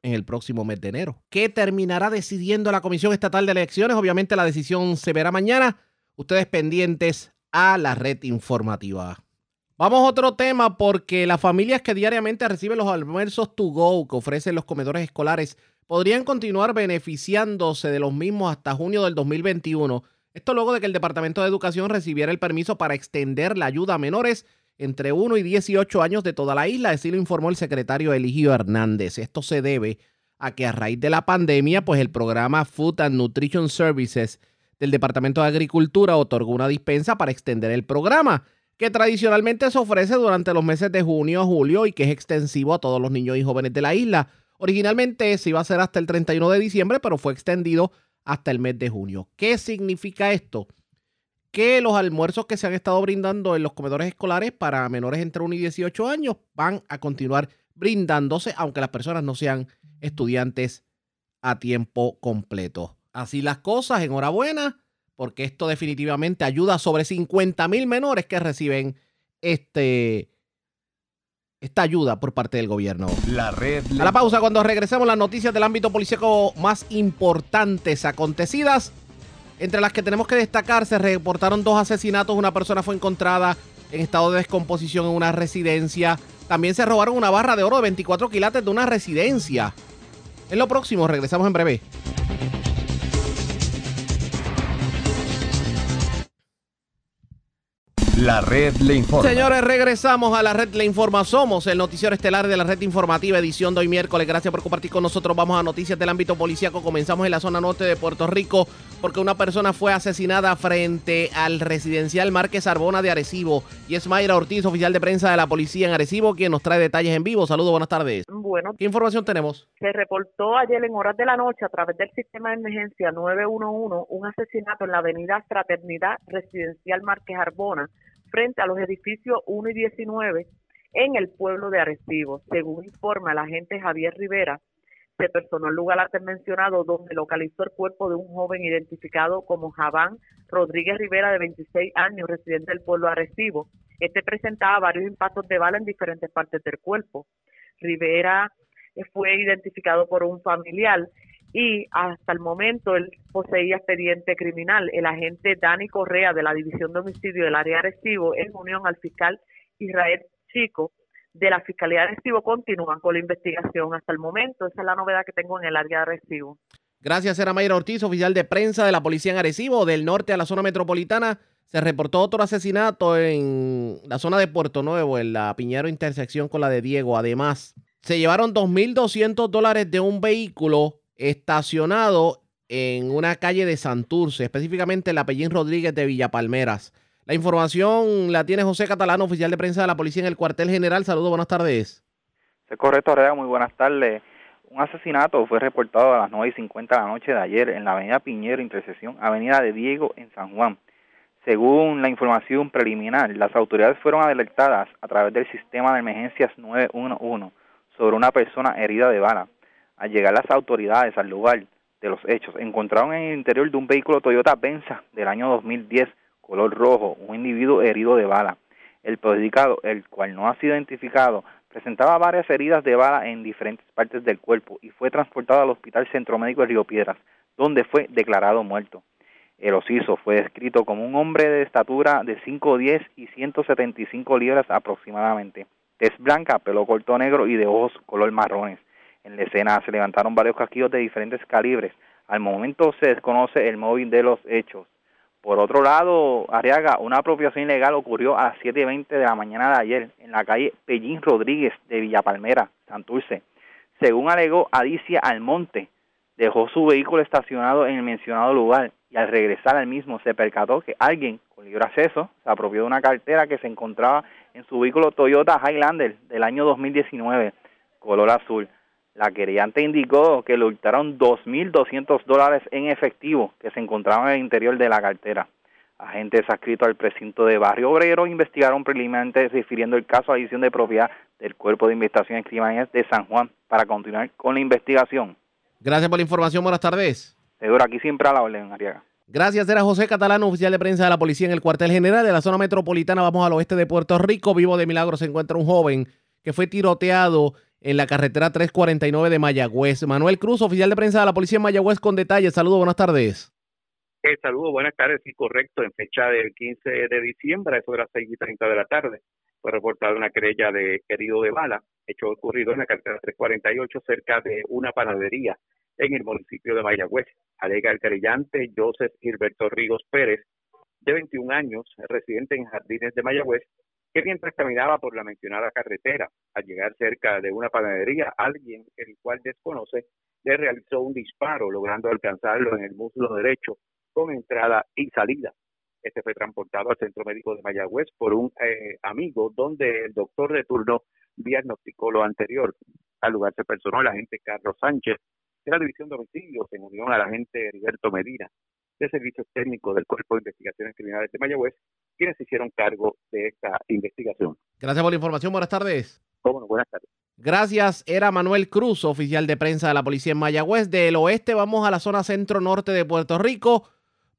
en el próximo mes de enero. ¿Qué terminará decidiendo la Comisión Estatal de Elecciones? Obviamente la decisión se verá mañana. Ustedes pendientes a la red informativa. Vamos a otro tema porque las familias que diariamente reciben los almuerzos to go que ofrecen los comedores escolares podrían continuar beneficiándose de los mismos hasta junio del 2021. Esto luego de que el Departamento de Educación recibiera el permiso para extender la ayuda a menores entre 1 y 18 años de toda la isla, así lo informó el secretario Eligio Hernández. Esto se debe a que a raíz de la pandemia, pues el programa Food and Nutrition Services del Departamento de Agricultura otorgó una dispensa para extender el programa que tradicionalmente se ofrece durante los meses de junio a julio y que es extensivo a todos los niños y jóvenes de la isla. Originalmente se iba a hacer hasta el 31 de diciembre, pero fue extendido hasta el mes de junio. ¿Qué significa esto? Que los almuerzos que se han estado brindando en los comedores escolares para menores entre 1 y 18 años van a continuar brindándose, aunque las personas no sean estudiantes a tiempo completo. Así las cosas, enhorabuena porque esto definitivamente ayuda a sobre 50 mil menores que reciben este, esta ayuda por parte del gobierno.
La red.
A la pausa, cuando regresemos las noticias del ámbito policíaco más importantes acontecidas Entre las que tenemos que destacar, se reportaron dos asesinatos. Una persona fue encontrada en estado de descomposición en una residencia. También se robaron una barra de oro de 24 quilates de una residencia. En lo próximo, regresamos en breve.
La red le informa.
Señores, regresamos a la red Le Informa. Somos el noticiero estelar de la red informativa, edición de hoy miércoles. Gracias por compartir con nosotros. Vamos a noticias del ámbito policíaco. Comenzamos en la zona norte de Puerto Rico porque una persona fue asesinada frente al residencial Márquez Arbona de Arecibo. Y es Mayra Ortiz, oficial de prensa de la policía en Arecibo, quien nos trae detalles en vivo. Saludos, buenas tardes.
Bueno,
¿Qué información tenemos?
se reportó ayer en horas de la noche a través del sistema de emergencia 911 un asesinato en la avenida Fraternidad Residencial Márquez Arbona frente a los edificios 1 y 19 en el pueblo de Arecibo. Según informa el agente Javier Rivera, se personó al lugar antes mencionado donde localizó el cuerpo de un joven identificado como Javán Rodríguez Rivera de 26 años, residente del pueblo Arecibo. Este presentaba varios impactos de bala en diferentes partes del cuerpo. Rivera fue identificado por un familiar y hasta el momento él poseía expediente criminal. El agente Dani Correa de la División de Homicidio del área de Arecibo, en unión al fiscal Israel Chico de la Fiscalía de Arecibo, continúan con la investigación hasta el momento. Esa es la novedad que tengo en el área de Arecibo.
Gracias, era Mayra Ortiz, oficial de prensa de la policía en Arecibo, del norte a la zona metropolitana. Se reportó otro asesinato en la zona de Puerto Nuevo, en la Piñero intersección con la de Diego. Además, se llevaron 2.200 dólares de un vehículo estacionado en una calle de Santurce, específicamente en la Pellín Rodríguez de Villa Palmeras. La información la tiene José Catalano, oficial de prensa de la policía en el cuartel general. Saludos, buenas tardes.
Es correcto, Rea, muy buenas tardes. Un asesinato fue reportado a las 9 y 50 de la noche de ayer en la avenida Piñero, intersección Avenida de Diego, en San Juan. Según la información preliminar, las autoridades fueron alertadas a través del sistema de emergencias 911 sobre una persona herida de bala. Al llegar las autoridades al lugar de los hechos, encontraron en el interior de un vehículo Toyota Venza del año 2010, color rojo, un individuo herido de bala. El perjudicado, el cual no ha sido identificado, presentaba varias heridas de bala en diferentes partes del cuerpo y fue transportado al Hospital Centro Médico de Río Piedras, donde fue declarado muerto. El osiso fue descrito como un hombre de estatura de 5'10 y 175 libras aproximadamente, tez blanca, pelo corto negro y de ojos color marrones. En la escena se levantaron varios casquillos de diferentes calibres. Al momento se desconoce el móvil de los hechos. Por otro lado, Arriaga, una apropiación ilegal ocurrió a las 7.20 de la mañana de ayer en la calle Pellín Rodríguez de Villa Palmera, Santurce. Según alegó Adicia Almonte, dejó su vehículo estacionado en el mencionado lugar y al regresar al mismo se percató que alguien con libre acceso se apropió de una cartera que se encontraba en su vehículo Toyota Highlander del año 2019, color azul. La querellante indicó que le hurtaron 2.200 dólares en efectivo que se encontraban en el interior de la cartera. Agentes adscritos al precinto de Barrio Obrero investigaron preliminarmente refiriendo el caso a edición de propiedad del Cuerpo de Investigaciones Criminales de San Juan para continuar con la investigación.
Gracias por la información. Buenas tardes.
Seguro, aquí siempre a la orden, Ariaga.
Gracias, era José Catalano, oficial de prensa de la policía en el cuartel general de la zona metropolitana. Vamos al oeste de Puerto Rico. Vivo de milagro se encuentra un joven que fue tiroteado en la carretera 349 de Mayagüez. Manuel Cruz, oficial de prensa de la policía en Mayagüez, con detalles. Saludos, buenas tardes.
Eh, saludos, buenas tardes. Sí, correcto. En fecha del 15 de diciembre, eso las 6 y 30 de la tarde, fue reportada una querella de herido de bala, hecho ocurrido en la carretera 348 cerca de una panadería en el municipio de Mayagüez. Alega el querellante Joseph Gilberto Rigos Pérez, de 21 años, residente en Jardines de Mayagüez, que mientras caminaba por la mencionada carretera, al llegar cerca de una panadería, alguien, el cual desconoce, le realizó un disparo, logrando alcanzarlo en el muslo derecho con entrada y salida. Este fue transportado al centro médico de Mayagüez por un eh, amigo, donde el doctor de turno diagnosticó lo anterior. Al lugar se personó el agente Carlos Sánchez de la División de Homicidios en unión al agente Heriberto Medina de Servicios Técnicos del Cuerpo de Investigaciones Criminales de Mayagüez, quienes se hicieron cargo de esta investigación.
Gracias por la información. Buenas tardes.
Cómo no, buenas tardes.
Gracias, era Manuel Cruz, oficial de prensa de la policía en Mayagüez. Del oeste vamos a la zona centro-norte de Puerto Rico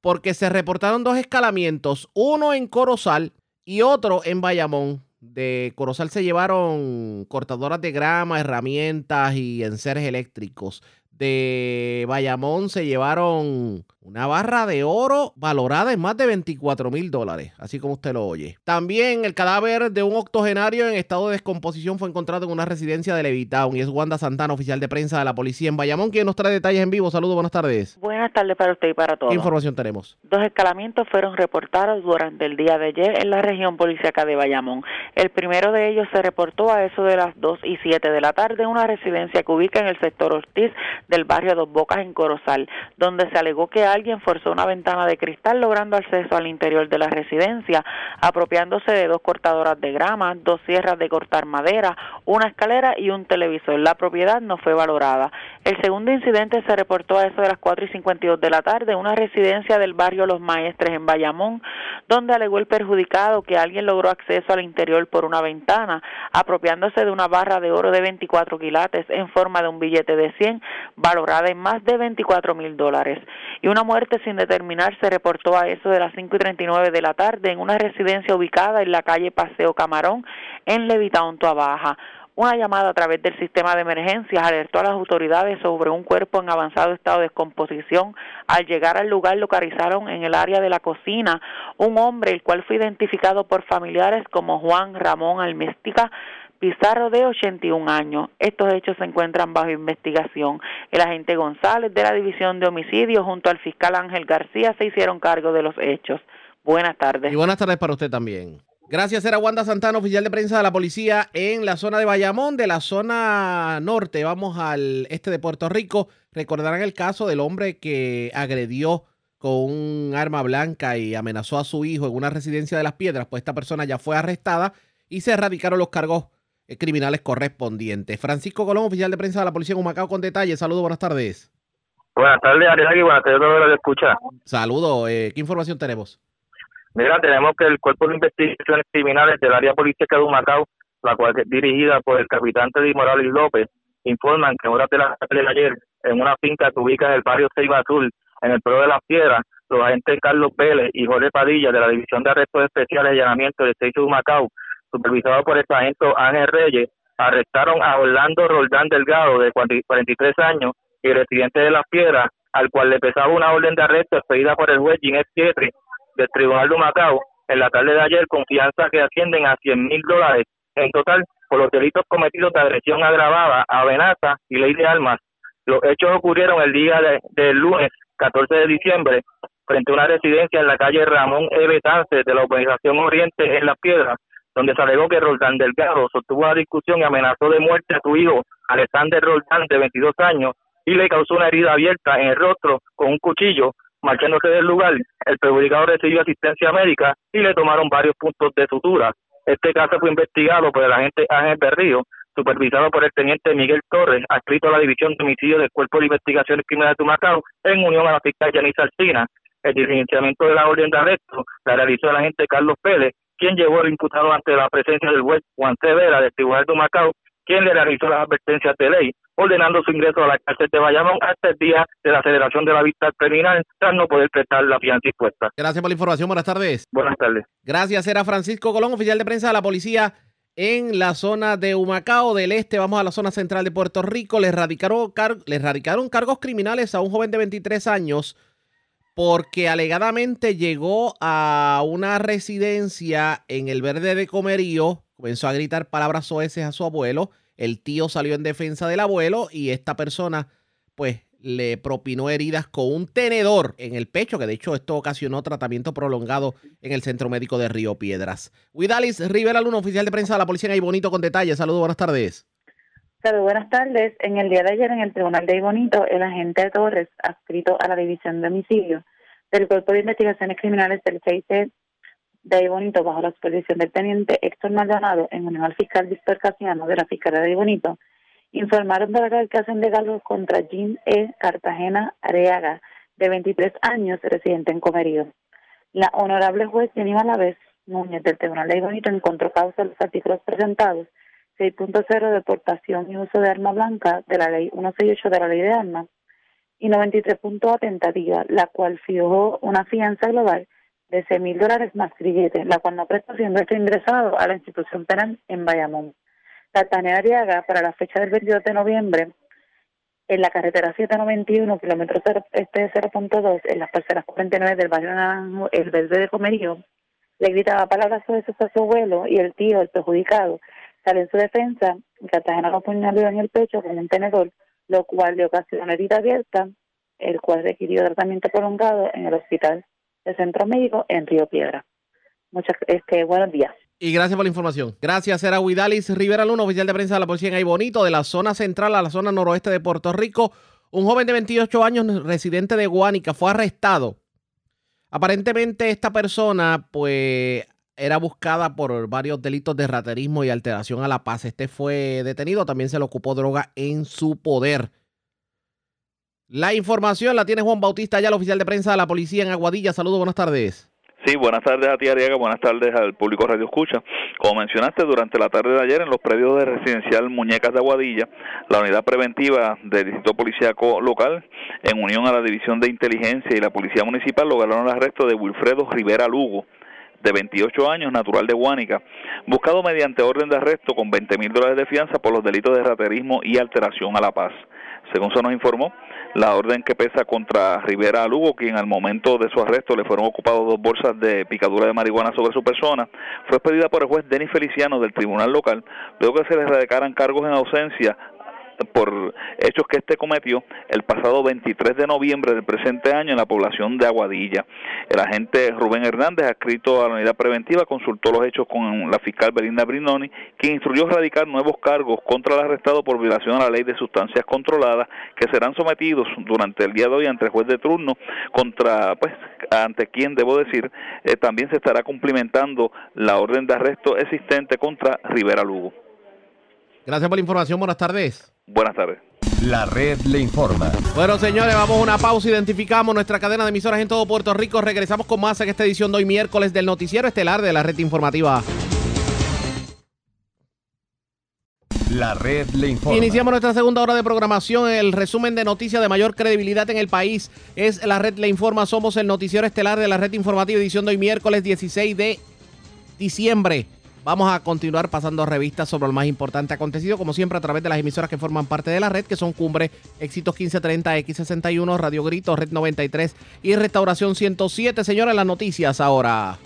porque se reportaron dos escalamientos, uno en Corozal y otro en Bayamón. De Corozal se llevaron cortadoras de grama, herramientas y enseres eléctricos. De Bayamón se llevaron una barra de oro valorada en más de 24 mil dólares, así como usted lo oye. También el cadáver de un octogenario en estado de descomposición fue encontrado en una residencia de Levitown y es Wanda Santana, oficial de prensa de la policía en Bayamón, quien nos trae detalles en vivo. Saludos, buenas tardes.
Buenas tardes para usted y para todos.
¿Qué información tenemos?
Dos escalamientos fueron reportados durante el día de ayer en la región policíaca de Bayamón. El primero de ellos se reportó a eso de las 2 y 7 de la tarde en una residencia que ubica en el sector Ortiz del barrio Dos Bocas en Corozal, donde se alegó que alguien forzó una ventana de cristal logrando acceso al interior de la residencia, apropiándose de dos cortadoras de grama, dos sierras de cortar madera, una escalera y un televisor. La propiedad no fue valorada. El segundo incidente se reportó a eso de las 4 y 52 de la tarde en una residencia del barrio Los Maestres en Bayamón, donde alegó el perjudicado que alguien logró acceso al interior por una ventana, apropiándose de una barra de oro de 24 quilates en forma de un billete de 100, valorada en más de 24 mil dólares. Y una muerte sin determinar se reportó a eso de las 5 y 39 de la tarde en una residencia ubicada en la calle Paseo Camarón, en Levitown, Baja. Una llamada a través del sistema de emergencias alertó a las autoridades sobre un cuerpo en avanzado estado de descomposición. Al llegar al lugar localizaron en el área de la cocina un hombre el cual fue identificado por familiares como Juan Ramón Alméstica Pizarro de 81 años. Estos hechos se encuentran bajo investigación. El agente González de la División de Homicidios junto al fiscal Ángel García se hicieron cargo de los hechos. Buenas tardes.
Y buenas tardes para usted también. Gracias, era Wanda Santana, oficial de prensa de la policía en la zona de Bayamón, de la zona norte. Vamos al este de Puerto Rico. Recordarán el caso del hombre que agredió con un arma blanca y amenazó a su hijo en una residencia de las piedras. Pues esta persona ya fue arrestada y se erradicaron los cargos criminales correspondientes. Francisco Colón, oficial de prensa de la policía en Humacao, con detalles. Saludos, buenas tardes.
Buenas tardes, Ariel, buenas tardes a todos los que escuchan.
Saludos, eh, ¿qué información tenemos?
Mira, tenemos que el Cuerpo de Investigaciones Criminales del área política de Humacao, la cual es dirigida por el capitán Teddy Morales López, informan que en horas de la tarde de ayer, en una finca que ubica en el barrio Ceiba Azul, en el pueblo de las Piedras, los agentes Carlos Vélez y Jorge Padilla de la División de Arrestos Especiales y Allanamiento de Seizo de Humacao supervisado por el sargento Ángel Reyes, arrestaron a Orlando Roldán Delgado, de 43 años y residente de Las Piedras, al cual le pesaba una orden de arresto expedida por el juez Ginés Pietri del Tribunal de Macao en la tarde de ayer, confianza que ascienden a 100 mil dólares en total por los delitos cometidos de agresión agravada, amenaza y ley de armas. Los hechos ocurrieron el día del lunes 14 de diciembre frente a una residencia en la calle Ramón E. Betance de la Organización Oriente en Las Piedras, donde se alegó que Roldán Delgado sostuvo una discusión y amenazó de muerte a su hijo, Alexander Roldán, de 22 años, y le causó una herida abierta en el rostro con un cuchillo. Marchándose del lugar, el perjudicado recibió asistencia médica y le tomaron varios puntos de sutura. Este caso fue investigado por el agente Ángel Berrío, supervisado por el teniente Miguel Torres, adscrito a la División de Homicidios del Cuerpo de Investigaciones Criminales de Macao, en unión a la fiscal Yanis Alcina. El diligenciamiento de la orden de arresto la realizó el agente Carlos Pérez, quien llevó al imputado ante la presencia del juez Juan Severa del Tribunal de Macao, quien le realizó las advertencias de ley, ordenando su ingreso a la cárcel de Bayamón hasta el día de la celebración de la vista criminal, tras no poder prestar la fianza impuesta.
Gracias por la información. Buenas tardes.
Buenas tardes.
Gracias. Era Francisco Colón, oficial de prensa de la policía en la zona de Humacao del Este. Vamos a la zona central de Puerto Rico. Le radicaron, le radicaron cargos criminales a un joven de 23 años porque alegadamente llegó a una residencia en el verde de Comerío, comenzó a gritar palabras soeces a su abuelo, el tío salió en defensa del abuelo y esta persona pues le propinó heridas con un tenedor en el pecho, que de hecho esto ocasionó tratamiento prolongado en el Centro Médico de Río Piedras. Widalis Rivera, alumno oficial de prensa de la Policía en Bonito con detalles. Saludos, buenas tardes
buenas tardes. En el día de ayer en el Tribunal de Ibonito, el agente Torres, adscrito a la División de Homicidio del Cuerpo de Investigaciones Criminales del CIC de Ibonito, bajo la supervisión del teniente Héctor Maldonado, en unión al fiscal Víctor Casiano de la Fiscalía de Ibonito, informaron de la hacen de cargos contra Jean E. Cartagena Areaga, de 23 años, residente en Comerío. La honorable juez Jenny Malavés Núñez del Tribunal de Ibonito encontró causa los artículos presentados 6.0 deportación y uso de arma blanca de la ley 168 de la ley de armas y 93.a tentativa, la cual fijó una fianza global de 6 mil dólares más grillete, la cual no presta siendo esto ingresado a la institución penal en Bayamón. La Tania Ariaga, para la fecha del 22 de noviembre, en la carretera 791, kilómetro este 0.2, en las parcelas 49 del barrio Naranjo, el verde de Comerío, le gritaba palabras soeces a su abuelo y el tío, el perjudicado, salió en su defensa y Cartagena lo apuñaló en el pecho con un tenedor, lo cual le ocasionó herida abierta, el cual requirió tratamiento prolongado en el hospital del Centro Médico en Río Piedra. Muchas, este, buenos días.
Y gracias por la información. Gracias, era Huidalis Rivera Luna, oficial de prensa de la policía en Ay Bonito, de la zona central a la zona noroeste de Puerto Rico. Un joven de 28 años, residente de Guánica, fue arrestado. Aparentemente esta persona, pues, era buscada por varios delitos de raterismo y alteración a la paz. Este fue detenido, también se le ocupó droga en su poder. La información la tiene Juan Bautista, ya el oficial de prensa de la policía en Aguadilla. Saludos, buenas tardes.
Sí, buenas tardes a ti, Ariaga. Buenas tardes al público Radio Escucha. Como mencionaste, durante la tarde de ayer en los predios de residencial Muñecas de Aguadilla, la unidad preventiva del Distrito Policíaco Local, en unión a la División de Inteligencia y la Policía Municipal, lograron el arresto de Wilfredo Rivera Lugo, de 28 años, natural de Guánica, buscado mediante orden de arresto con 20 mil dólares de fianza por los delitos de raterismo y alteración a la paz. Según se nos informó, la orden que pesa contra Rivera Lugo, quien al momento de su arresto le fueron ocupados dos bolsas de picadura de marihuana sobre su persona, fue expedida por el juez Denis Feliciano del tribunal local, luego que se le radicaran cargos en ausencia por hechos que este cometió el pasado 23 de noviembre del presente año en la población de Aguadilla. El agente Rubén Hernández, adscrito a la unidad preventiva, consultó los hechos con la fiscal Belinda Brinoni, quien instruyó radicar nuevos cargos contra el arrestado por violación a la ley de sustancias controladas, que serán sometidos durante el día de hoy ante el juez de turno, contra, pues, ante quien debo decir, eh, también se estará cumplimentando la orden de arresto existente contra Rivera Lugo.
Gracias por la información, buenas tardes.
Buenas tardes.
La red le informa.
Bueno, señores, vamos a una pausa. Identificamos nuestra cadena de emisoras en todo Puerto Rico. Regresamos con más en esta edición de hoy miércoles del Noticiero Estelar de la Red Informativa.
La red le informa.
Iniciamos nuestra segunda hora de programación. El resumen de noticias de mayor credibilidad en el país es La Red Le Informa. Somos el Noticiero Estelar de la Red Informativa, edición de hoy miércoles 16 de diciembre. Vamos a continuar pasando revistas sobre lo más importante acontecido, como siempre, a través de las emisoras que forman parte de la red, que son Cumbre, Éxitos 1530, X61, Radio Grito, Red 93 y Restauración 107. Señores, las noticias ahora.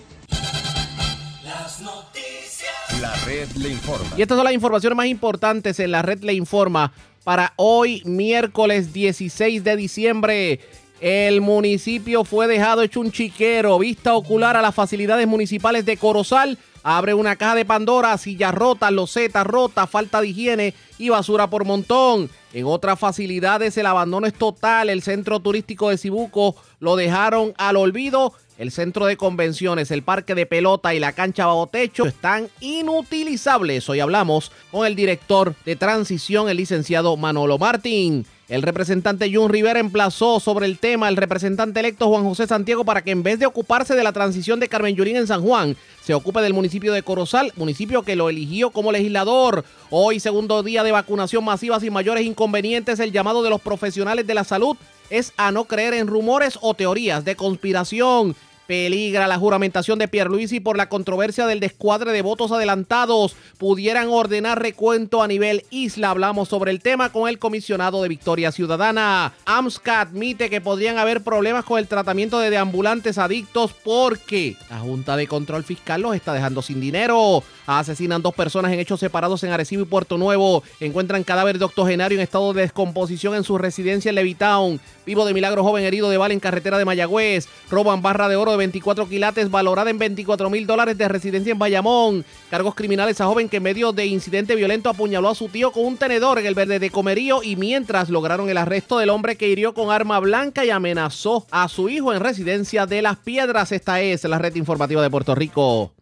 Las noticias. La red le informa.
Y estas son las informaciones más importantes en la red le informa para hoy, miércoles 16 de diciembre. El municipio fue dejado hecho un chiquero, vista ocular a las facilidades municipales de Corozal. Abre una caja de Pandora, sillas rotas, losetas rotas, falta de higiene y basura por montón. En otras facilidades el abandono es total. El centro turístico de Cibuco lo dejaron al olvido. El centro de convenciones, el parque de pelota y la cancha bajo techo están inutilizables. Hoy hablamos con el director de transición, el licenciado Manolo Martín. El representante Jun Rivera emplazó sobre el tema al representante electo Juan José Santiago para que en vez de ocuparse de la transición de Carmen Yurín en San Juan, se ocupe del municipio de Corozal, municipio que lo eligió como legislador. Hoy, segundo día de vacunación masiva sin mayores inconvenientes, el llamado de los profesionales de la salud es a no creer en rumores o teorías de conspiración. Peligra la juramentación de Pierluisi por la controversia del descuadre de votos adelantados. Pudieran ordenar recuento a nivel isla. Hablamos sobre el tema con el comisionado de Victoria Ciudadana. AMSCA admite que podrían haber problemas con el tratamiento de deambulantes adictos porque la Junta de Control Fiscal los está dejando sin dinero. Asesinan dos personas en hechos separados en Arecibo y Puerto Nuevo. Encuentran cadáver de octogenario en estado de descomposición en su residencia en Levitown. Vivo de milagro joven herido de bala en carretera de Mayagüez. Roban barra de oro de 24 quilates valorada en 24 mil dólares de residencia en Bayamón. Cargos criminales a joven que en medio de incidente violento apuñaló a su tío con un tenedor en el verde de Comerío y mientras lograron el arresto del hombre que hirió con arma blanca y amenazó a su hijo en residencia de Las Piedras. Esta es la red informativa de Puerto Rico.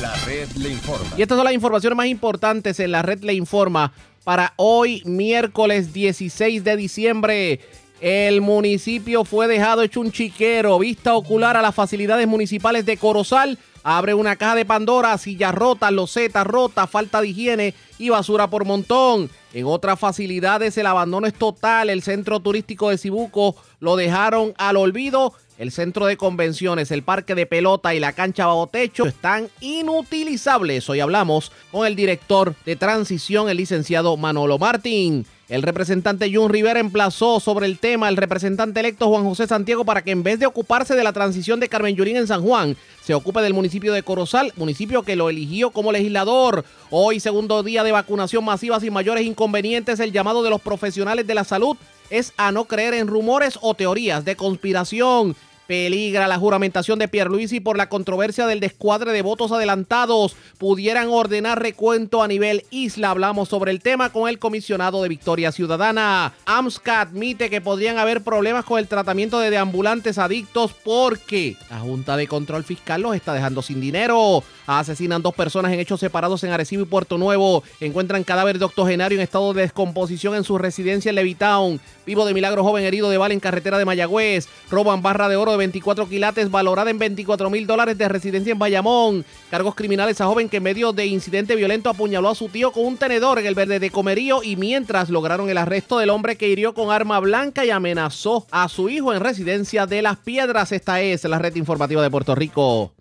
La red le informa.
Y estas son las informaciones más importantes en la red le informa para hoy, miércoles 16 de diciembre. El municipio fue dejado hecho un chiquero, vista ocular a las facilidades municipales de Corozal. Abre una caja de Pandora, sillas rotas, losetas rotas, falta de higiene y basura por montón. En otras facilidades el abandono es total. El centro turístico de Cibuco lo dejaron al olvido. El centro de convenciones, el parque de pelota y la cancha bajo techo están inutilizables. Hoy hablamos con el director de transición, el licenciado Manolo Martín. El representante Jun Rivera emplazó sobre el tema al representante electo Juan José Santiago para que en vez de ocuparse de la transición de Carmen Yurín en San Juan, se ocupe del municipio de Corozal, municipio que lo eligió como legislador. Hoy, segundo día de vacunación masiva sin mayores inconvenientes, el llamado de los profesionales de la salud es a no creer en rumores o teorías de conspiración. Peligra la juramentación de Pierluisi por la controversia del descuadre de votos adelantados. Pudieran ordenar recuento a nivel isla. Hablamos sobre el tema con el comisionado de Victoria Ciudadana. AMSCA admite que podrían haber problemas con el tratamiento de deambulantes adictos porque la Junta de Control Fiscal los está dejando sin dinero. Asesinan dos personas en hechos separados en Arecibo y Puerto Nuevo. Encuentran cadáver de octogenario en estado de descomposición en su residencia en Levitown. Vivo de milagro joven herido de bala en carretera de Mayagüez. Roban barra de oro de 24 quilates valorada en 24 mil dólares de residencia en Bayamón. Cargos criminales a joven que en medio de incidente violento apuñaló a su tío con un tenedor en el verde de comerío y mientras lograron el arresto del hombre que hirió con arma blanca y amenazó a su hijo en residencia de Las Piedras. Esta es la red informativa de Puerto Rico.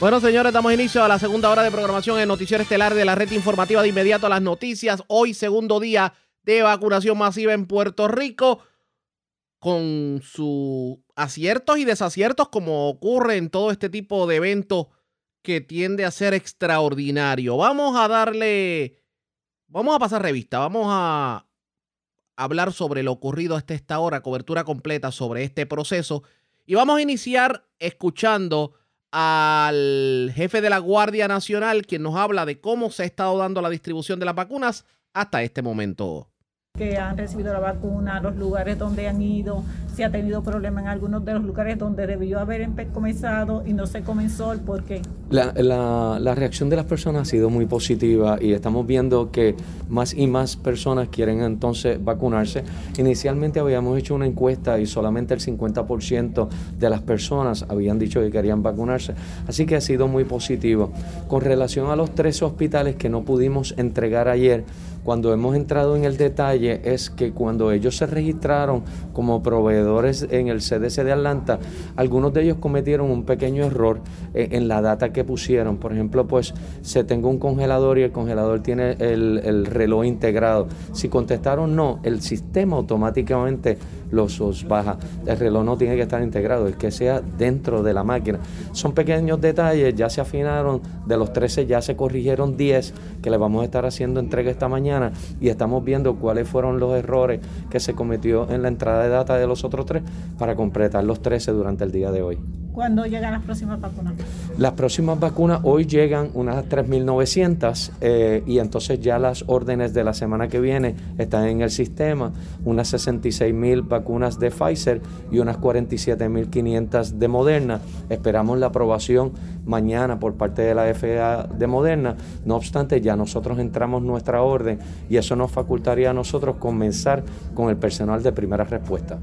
Bueno, señores, damos inicio a la segunda hora de programación en Noticiero Estelar de la red informativa de inmediato a las noticias. Hoy, segundo día de vacunación masiva en Puerto Rico, con sus aciertos y desaciertos, como ocurre en todo este tipo de eventos que tiende a ser extraordinario. Vamos a darle, vamos a pasar revista, vamos a hablar sobre lo ocurrido hasta esta hora, cobertura completa sobre este proceso. Y vamos a iniciar escuchando al jefe de la Guardia Nacional, quien nos habla de cómo se ha estado dando la distribución de las vacunas hasta este momento
que han recibido la vacuna, los lugares donde han ido, si ha tenido problemas en algunos de los lugares donde debió haber comenzado y no se comenzó, el por qué.
La, la, la, reacción de las personas ha sido muy positiva y estamos viendo que más y más personas quieren entonces vacunarse. Inicialmente habíamos hecho una encuesta y solamente el 50% de las personas habían dicho que querían vacunarse, así que ha sido muy positivo. Con relación a los tres hospitales que no pudimos entregar ayer, cuando hemos entrado en el detalle es que cuando ellos se registraron como proveedores en el CDC de Atlanta, algunos de ellos cometieron un pequeño error eh, en la data que pusieron. Por ejemplo, pues se tengo un congelador y el congelador tiene el, el reloj integrado. Si contestaron no, el sistema automáticamente los, baja. El reloj no tiene que estar integrado, es que sea dentro de la máquina. Son pequeños detalles, ya se afinaron, de los 13 ya se corrigieron 10, que le vamos a estar haciendo entrega esta mañana y estamos viendo cuáles fueron los errores que se cometió en la entrada de data de los otros tres para completar los 13 durante el día de hoy.
¿Cuándo llegan las próximas vacunas?
Las próximas vacunas hoy llegan unas 3.900 eh, y entonces ya las órdenes de la semana que viene están en el sistema, unas 66.000 vacunas de Pfizer y unas 47.500 de Moderna. Esperamos la aprobación mañana por parte de la FDA de Moderna. No obstante, ya nosotros entramos nuestra orden y eso nos facultaría a nosotros comenzar con el personal de primera respuesta.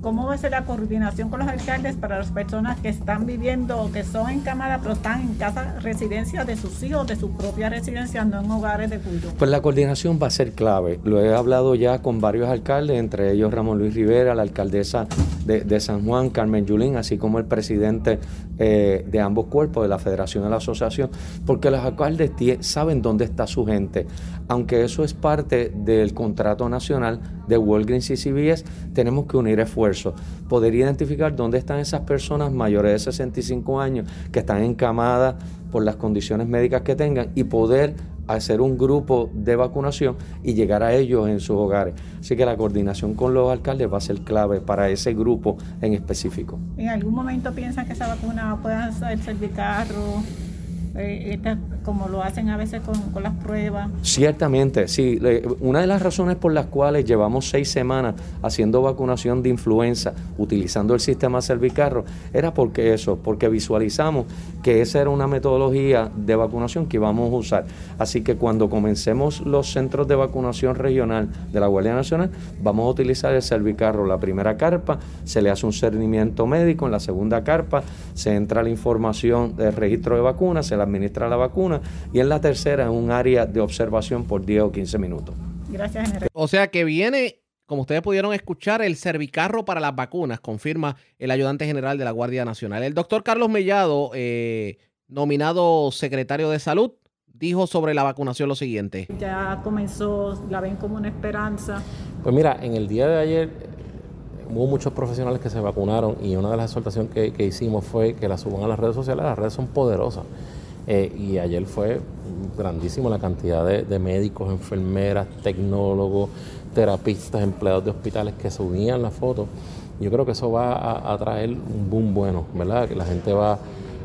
¿Cómo va a ser la coordinación con los alcaldes para las personas que están viviendo o que son encamadas pero están en casa, residencia de sus hijos, de su propia residencia, no en hogares de culto?
Pues la coordinación va a ser clave. Lo he hablado ya con varios alcaldes, entre ellos Ramón Luis Rivera, la alcaldesa de, San Juan, Carmen Yulín, así como el presidente eh, de ambos cuerpos, de la Federación de la Asociación, porque los alcaldes saben dónde está su gente. Aunque eso es parte del contrato nacional de Walgreens y CBS, tenemos que unir esfuerzos poder identificar dónde están esas personas mayores de 65 años que están encamadas por las condiciones médicas que tengan y poder hacer un grupo de vacunación y llegar a ellos en sus hogares. Así que la coordinación con los alcaldes va a ser clave para ese grupo en específico.
¿En algún momento piensan que esa vacuna pueda ser carro? Eh, como lo hacen a veces con, las pruebas.
Ciertamente, sí. Una de las razones por las cuales llevamos seis semanas haciendo vacunación de influenza utilizando el sistema Servicarro era porque eso, porque visualizamos que esa era una metodología de vacunación que íbamos a usar. Así que cuando comencemos los centros de vacunación regional de la Guardia Nacional, vamos a utilizar el Servicarro, la primera carpa, se le hace un cernimiento médico, en la segunda carpa se entra la información del registro de vacunas, se la administra la vacuna y en la tercera en un área de observación por 10 o 15 minutos.
Gracias, general.
O sea que viene, como ustedes pudieron escuchar, el servicarro para las vacunas, confirma el ayudante general de la Guardia Nacional. El doctor Carlos Mellado, eh, nominado secretario de Salud, dijo sobre la vacunación lo siguiente.
Ya comenzó, la ven como una esperanza.
Pues mira, en el día de ayer hubo muchos profesionales que se vacunaron y una de las exhortaciones que, hicimos fue que la suban a las redes sociales. Las redes son poderosas. Eh, y ayer fue grandísimo la cantidad de, médicos, enfermeras, tecnólogos, terapistas, empleados de hospitales que subían la foto. Yo creo que eso va a, traer un boom bueno, ¿verdad? Que la gente va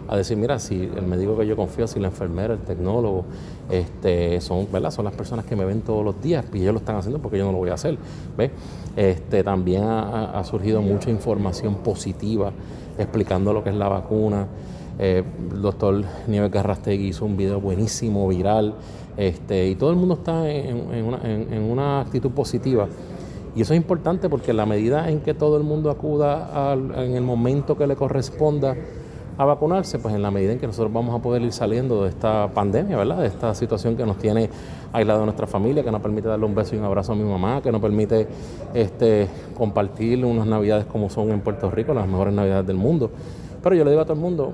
a decir, mira, si el médico que yo confío, si la enfermera, el tecnólogo, este, son, ¿verdad? son las personas que me ven todos los días y ellos lo están haciendo porque yo no lo voy a hacer. ¿ves? Este, también ha, surgido mucha información positiva explicando lo que es la vacuna. Eh, el doctor Nieves Garrastegui hizo un video buenísimo, viral, este, y todo el mundo está en, una, actitud positiva. Y eso es importante porque la medida en que todo el mundo acuda en el momento que le corresponda, a vacunarse, pues en la medida en que nosotros vamos a poder ir saliendo de esta pandemia, ¿verdad? De esta situación que nos tiene aislado de nuestra familia, que no permite darle un beso y un abrazo a mi mamá, que no permite este, compartir unas navidades como son en Puerto Rico, las mejores navidades del mundo. Pero yo le digo a todo el mundo,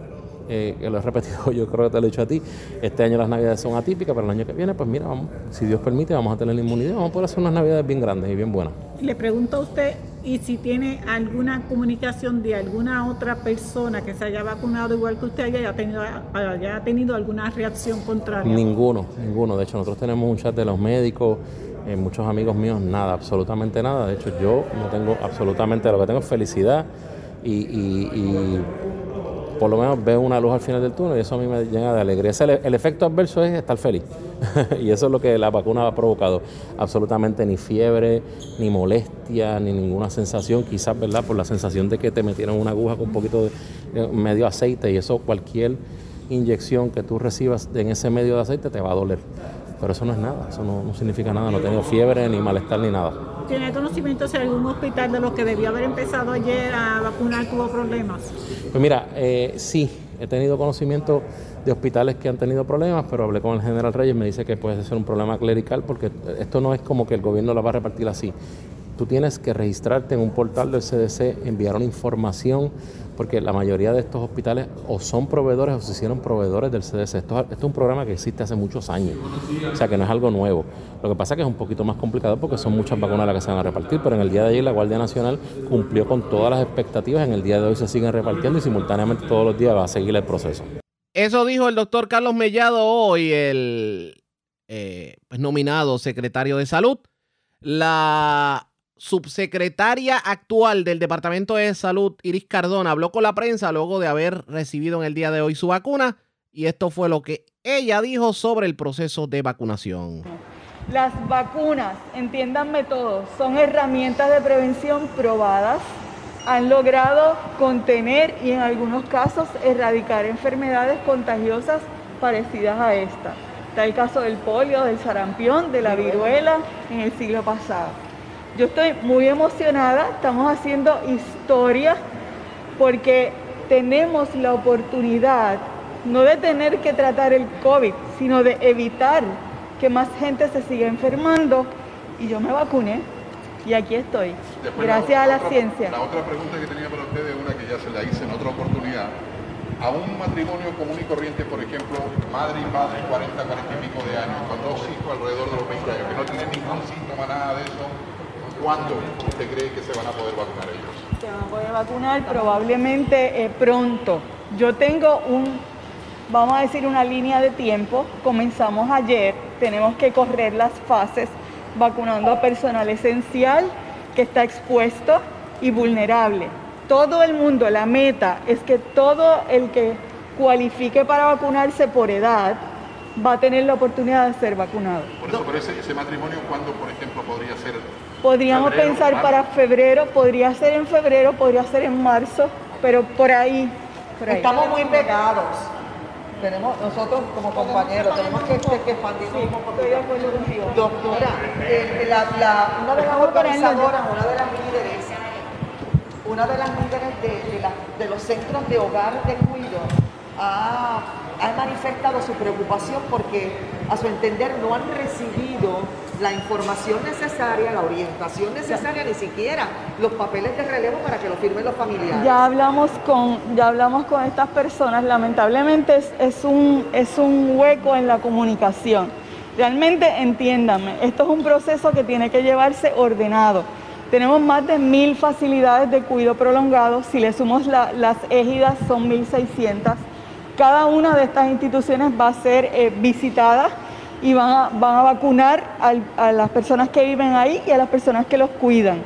eh, que lo he repetido, yo creo que te lo he dicho a ti, este año las navidades son atípicas, pero el año que viene, pues mira, vamos, si Dios permite, vamos a tener la inmunidad, vamos a poder hacer unas navidades bien grandes y bien buenas.
Le pregunto a usted, y si tiene alguna comunicación de alguna otra persona que se haya vacunado igual que usted haya tenido, haya tenido alguna reacción contraria.
Ninguno, ninguno. De hecho, nosotros tenemos un chat de los médicos, eh, muchos amigos míos, nada, absolutamente nada. De hecho, yo no tengo absolutamente, lo que tengo es felicidad y por lo menos veo una luz al final del túnel y eso a mí me llena de alegría. el, efecto adverso es estar feliz y eso es lo que la vacuna ha provocado. Absolutamente ni fiebre, ni molestia, ni ninguna sensación, quizás, ¿verdad? Por la sensación de que te metieron una aguja con un poquito de medio aceite y eso cualquier inyección que tú recibas en ese medio de aceite te va a doler. Pero eso no es nada, eso no, significa nada, no tengo fiebre, ni malestar, ni nada.
¿Tiene conocimiento si algún hospital de los que debió haber empezado ayer a vacunar tuvo problemas?
Pues mira, eh, sí, he tenido conocimiento de hospitales que han tenido problemas, pero hablé con el general Reyes, me dice que puede ser un problema clerical, porque esto no es como que el gobierno la va a repartir así. Tú tienes que registrarte en un portal del CDC, enviar una información, porque la mayoría de estos hospitales o son proveedores o se hicieron proveedores del CDC. Esto, es un programa que existe hace muchos años, o sea que no es algo nuevo. Lo que pasa es que es un poquito más complicado porque son muchas vacunas las que se van a repartir, pero en el día de ayer la Guardia Nacional cumplió con todas las expectativas, en el día de hoy se siguen repartiendo y simultáneamente todos los días va a seguir el proceso.
Eso dijo el doctor Carlos Mellado hoy, el eh, pues, nominado secretario de Salud. La subsecretaria actual del Departamento de Salud, Iris Cardona, habló con la prensa luego de haber recibido en el día de hoy su vacuna y esto fue lo que ella dijo sobre el proceso de vacunación.
Las vacunas, entiéndanme todos, son herramientas de prevención probadas, han logrado contener y en algunos casos erradicar enfermedades contagiosas parecidas a esta. Está el caso del polio, del sarampión, de la viruela en el siglo pasado. Yo estoy muy emocionada, estamos haciendo historia porque tenemos la oportunidad no de tener que tratar el COVID, sino de evitar que más gente se siga enfermando. Y yo me vacuné y aquí estoy, gracias a la ciencia.
La otra pregunta que tenía para ustedes, una que ya se la hice en otra oportunidad. A un matrimonio común y corriente, por ejemplo, madre y padre, 40, 40 y pico de años, con dos hijos alrededor de los 20 años, que no tienen ningún síntoma, nada de eso, ¿Cuándo usted cree que se van a poder vacunar ellos?
Se van a poder vacunar probablemente eh, pronto. Yo tengo un, vamos a decir, una línea de tiempo. Comenzamos ayer, tenemos que correr las fases vacunando a personal esencial que está expuesto y vulnerable. Todo el mundo, la meta es que todo el que cualifique para vacunarse por edad va a tener la oportunidad de ser vacunado.
Por eso, pero ese, ese matrimonio, ¿cuándo, por ejemplo, podría ser
Podríamos pensar para febrero, podría ser en febrero, podría ser en marzo, pero por ahí.
Estamos muy pegados. Tenemos, nosotros como compañeros tenemos que, que expandirnos un poco. Doctora, eh, la, la, una de las organizadoras, una de las líderes, una de las líderes de, de, la, de los centros de hogar de cuido ha, ha manifestado su preocupación porque a su entender no han recibido la información necesaria, la orientación necesaria, ni siquiera los papeles de relevo para que lo firmen los familiares.
Ya hablamos con, ya hablamos con estas personas, lamentablemente es, es un, es un hueco en la comunicación. Realmente entiéndanme, esto es un proceso que tiene que llevarse ordenado. Tenemos más de mil facilidades de cuidado prolongado, si le sumamos la- las égidas son 1.600. Cada una de estas instituciones va a ser eh, visitada y van a, vacunar a las personas que viven ahí y a las personas que los cuidan.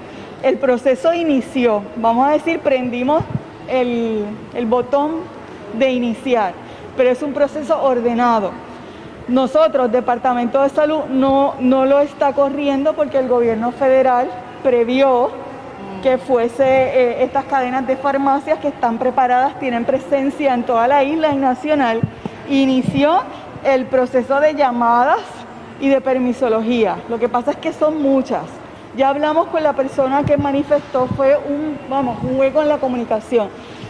El proceso inició, vamos a decir, prendimos el, el botón de iniciar, pero es un proceso ordenado. Nosotros, Departamento de Salud, no, no lo está corriendo porque el gobierno federal previó que fuese eh, estas cadenas de farmacias que están preparadas, tienen presencia en toda la isla y nacional. Inició el proceso de llamadas y de permisología. Lo que pasa es que son muchas. Ya hablamos con la persona que manifestó, fue un, vamos, un hueco en la comunicación.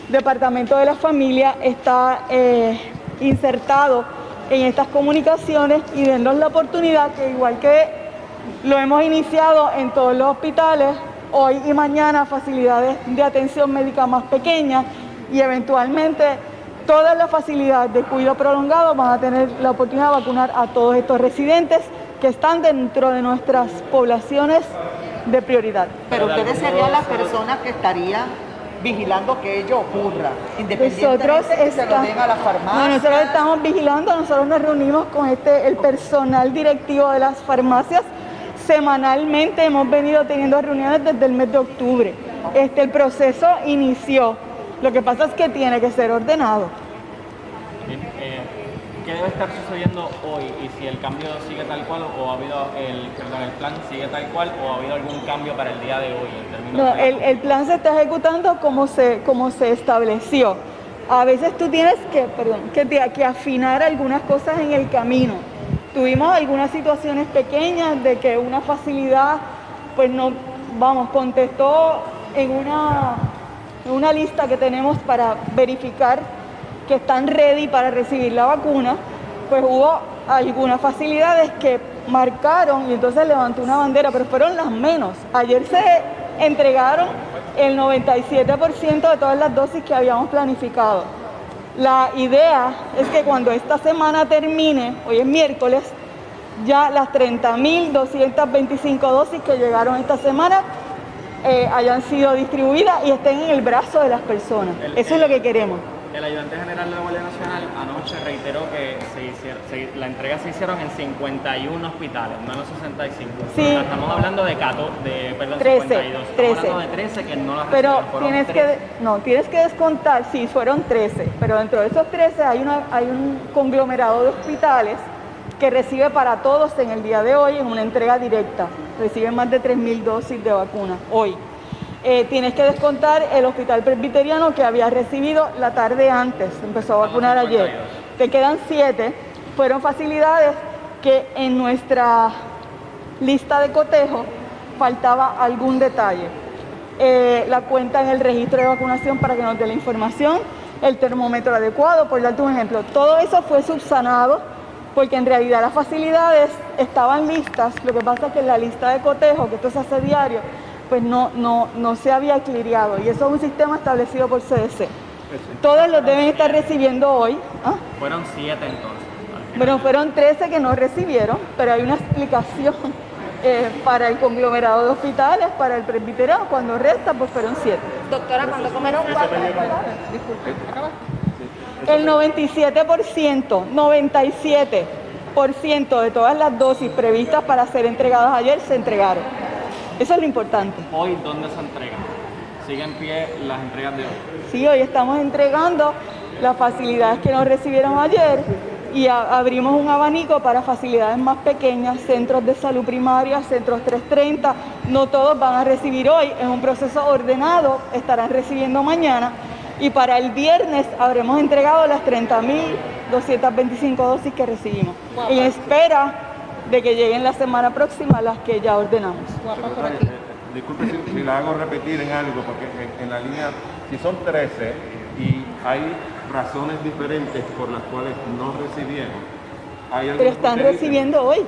Departamento de la Familia está eh, insertado en estas comunicaciones y denos la oportunidad que igual que lo hemos iniciado en todos los hospitales, hoy y mañana facilidades de atención médica más pequeñas y eventualmente todas las facilidades de cuidado prolongado van a tener la oportunidad de vacunar a todos estos residentes que están dentro de nuestras poblaciones de prioridad.
Pero ustedes serían las personas que estarían vigilando que ello ocurra, independientemente
Nosotros
que se lo den a la farmacia.
No, nosotros estamos vigilando, nosotros nos reunimos con este, el personal directivo de las farmacias. Semanalmente hemos venido teniendo reuniones desde el mes de octubre. Este, el proceso inició. Lo que pasa es que tiene que ser ordenado.
Bien, eh, ¿Qué debe estar sucediendo hoy? Y si el cambio sigue tal cual o ha habido el, perdón, el plan sigue tal cual o ha habido algún cambio para el día de hoy en
No,
de-
el, el plan se está ejecutando como se, como se estableció. A veces tú tienes que, perdón, que, te- que afinar algunas cosas en el camino. Tuvimos algunas situaciones pequeñas de que una facilidad, pues no, vamos, contestó en una, en una lista que tenemos para verificar que están ready para recibir la vacuna, pues hubo algunas facilidades que marcaron y entonces levantó una bandera, pero fueron las menos. Ayer se entregaron el 97% de todas las dosis que habíamos planificado. La idea es que cuando esta semana termine, hoy es miércoles, ya las 30.225 dosis que llegaron esta semana eh, hayan sido distribuidas y estén en el brazo de las personas. Eso es lo que queremos.
El ayudante general de la Guardia Nacional anoche reiteró que se hicier- se- la entrega se hicieron en 51 hospitales, no en los 65.
Sí.
Estamos hablando de, 14, de perdón,
13,
52. Estamos
13.
hablando de 13 que no las
Pero tienes
13.
que, no, tienes que descontar, sí, fueron 13, pero dentro de esos 13 hay, una, hay un conglomerado de hospitales que recibe para todos en el día de hoy en una entrega directa. Reciben más de 3.000 dosis de vacuna hoy. Eh, tienes que descontar el hospital presbiteriano que había recibido la tarde antes, empezó a vacunar ayer. Te quedan 7, fueron facilidades que en nuestra lista de cotejo faltaba algún detalle. Eh, la cuenta en el registro de vacunación para que nos dé la información, el termómetro adecuado, por darte un ejemplo. Todo eso fue subsanado porque en realidad las facilidades estaban listas, lo que pasa es que en la lista de cotejo, que esto se hace diario, pues no, no, no se había cliriado y eso es un sistema establecido por CDC. Todos los deben estar recibiendo hoy. ¿ah?
Fueron 7 entonces.
Bueno, fueron 13 que no recibieron, pero hay una explicación eh, para el conglomerado de hospitales, para el presbiterado, cuando resta, pues fueron 7.
Doctora, cuando comieron cuatro,
El 97%, 97% de todas las dosis previstas para ser entregadas ayer se entregaron. Eso es lo importante.
Hoy, ¿dónde se entregan? ¿Sigue en pie las entregas de hoy?
Sí, hoy estamos entregando las facilidades que nos recibieron ayer y a- abrimos un abanico para facilidades más pequeñas, centros de salud primaria, centros 330. No todos van a recibir hoy, es un proceso ordenado, estarán recibiendo mañana. Y para el viernes habremos entregado las 30.225 dosis que recibimos. En espera de que lleguen la semana próxima las que ya ordenamos.
Secretaria, eh, disculpe si, si la hago repetir en algo, porque en, en la línea, si son 13 y hay razones diferentes por las cuales no recibieron,
Pero están recibiendo hoy.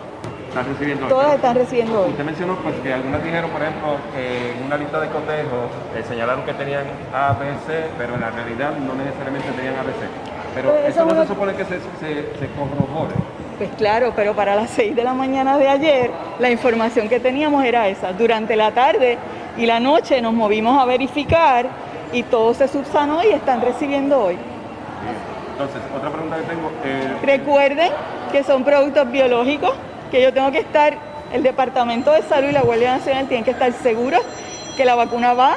están recibiendo hoy.
Todas están recibiendo hoy.
Usted mencionó pues que algunas dijeron, por ejemplo, que en una lista de cotejo eh, señalaron que tenían ABC, pero en la realidad no necesariamente tenían ABC. Pero
Pues
eso
eso
no
uno-
se supone que se, se, se corrobore.
Pues claro, pero para las 6 de la mañana de ayer la información que teníamos era esa. Durante la tarde y la noche nos movimos a verificar y todo se subsanó y están recibiendo hoy.
Entonces, otra pregunta que tengo, eh,
Recuerden que son productos biológicos, que yo tengo que estar, el Departamento de Salud y la Guardia Nacional tienen que estar seguros que la vacuna va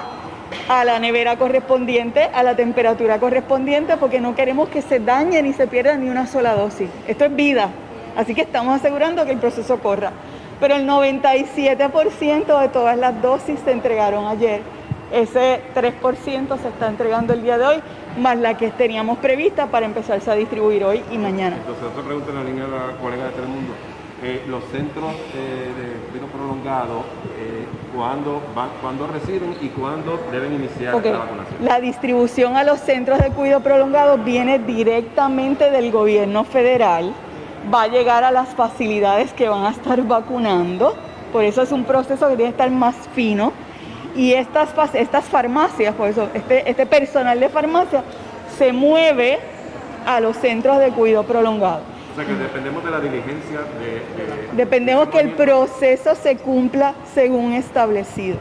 a la nevera correspondiente, a la temperatura correspondiente, porque no queremos que se dañe ni se pierda ni una sola dosis. Esto es vida, así que estamos asegurando que el proceso corra. Pero el 97% de todas las dosis se entregaron ayer. Ese 3% se está entregando el día de hoy, más la que teníamos prevista para empezarse a distribuir hoy y mañana.
entonces otra pregunta en la línea de la colega de Telemundo. Eh, los centros eh, de cuidado prolongado, eh, ¿cuándo, van, ¿cuándo reciben y cuándo deben iniciar la vacunación?
La distribución a los centros de cuidado prolongado viene directamente del gobierno federal, va a llegar a las facilidades que van a estar vacunando, por eso es un proceso que tiene que estar más fino. Y estas, estas farmacias, por eso este, este personal de farmacia se mueve a los centros de cuidado prolongado.
O sea que dependemos de la diligencia de... de-
Dependemos que el proceso se cumpla según establecido.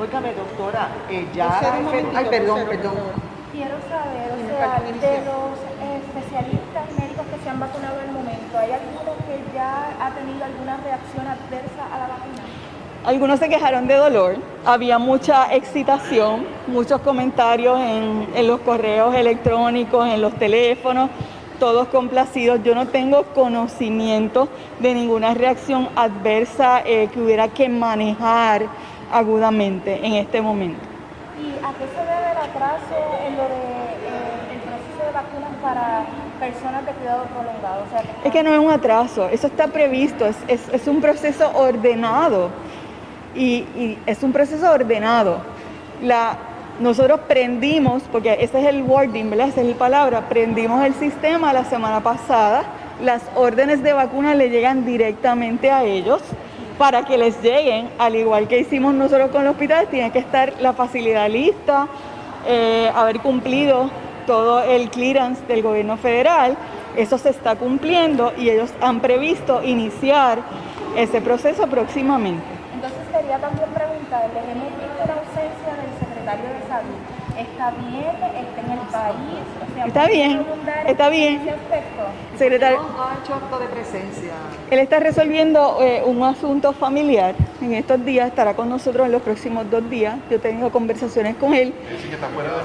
Óigame, doctora, eh, ya... Ay, perdón, perdón.
Quiero saber, o sea, de los especialistas médicos que se han vacunado al momento, ¿hay alguno que ya ha tenido alguna reacción adversa a la vacuna?
Algunos se quejaron de dolor, había mucha excitación, muchos comentarios en, en los correos electrónicos, en los teléfonos, todos complacidos. Yo no tengo conocimiento de ninguna reacción adversa eh, que hubiera que manejar agudamente en este momento.
¿Y a qué se debe el atraso en lo de eh, el proceso de vacunas para personas de cuidado prolongado? O sea,
Es que no es un atraso, eso está previsto, es, un proceso ordenado y, es un proceso ordenado. Nosotros prendimos, porque ese es el wording, ¿verdad? Esa es la palabra, prendimos el sistema la semana pasada, las órdenes de vacuna le llegan directamente a ellos para que les lleguen, al igual que hicimos nosotros con el hospital, tiene que estar la facilidad lista, eh, haber cumplido todo el clearance del gobierno federal. Eso se está cumpliendo y ellos han previsto iniciar ese proceso próximamente.
Entonces quería también preguntarles, hemos visto la ausencia del secretario de salud. ¿Está bien? ¿Está en el país? O sea,
Está
¿puede
bien, está
en
bien. Secretario.
No ha hecho acto de presencia.
Él está resolviendo eh, un asunto familiar. En estos días estará con nosotros en los próximos dos días. Yo he tenido conversaciones con él.
Ese que está fuera de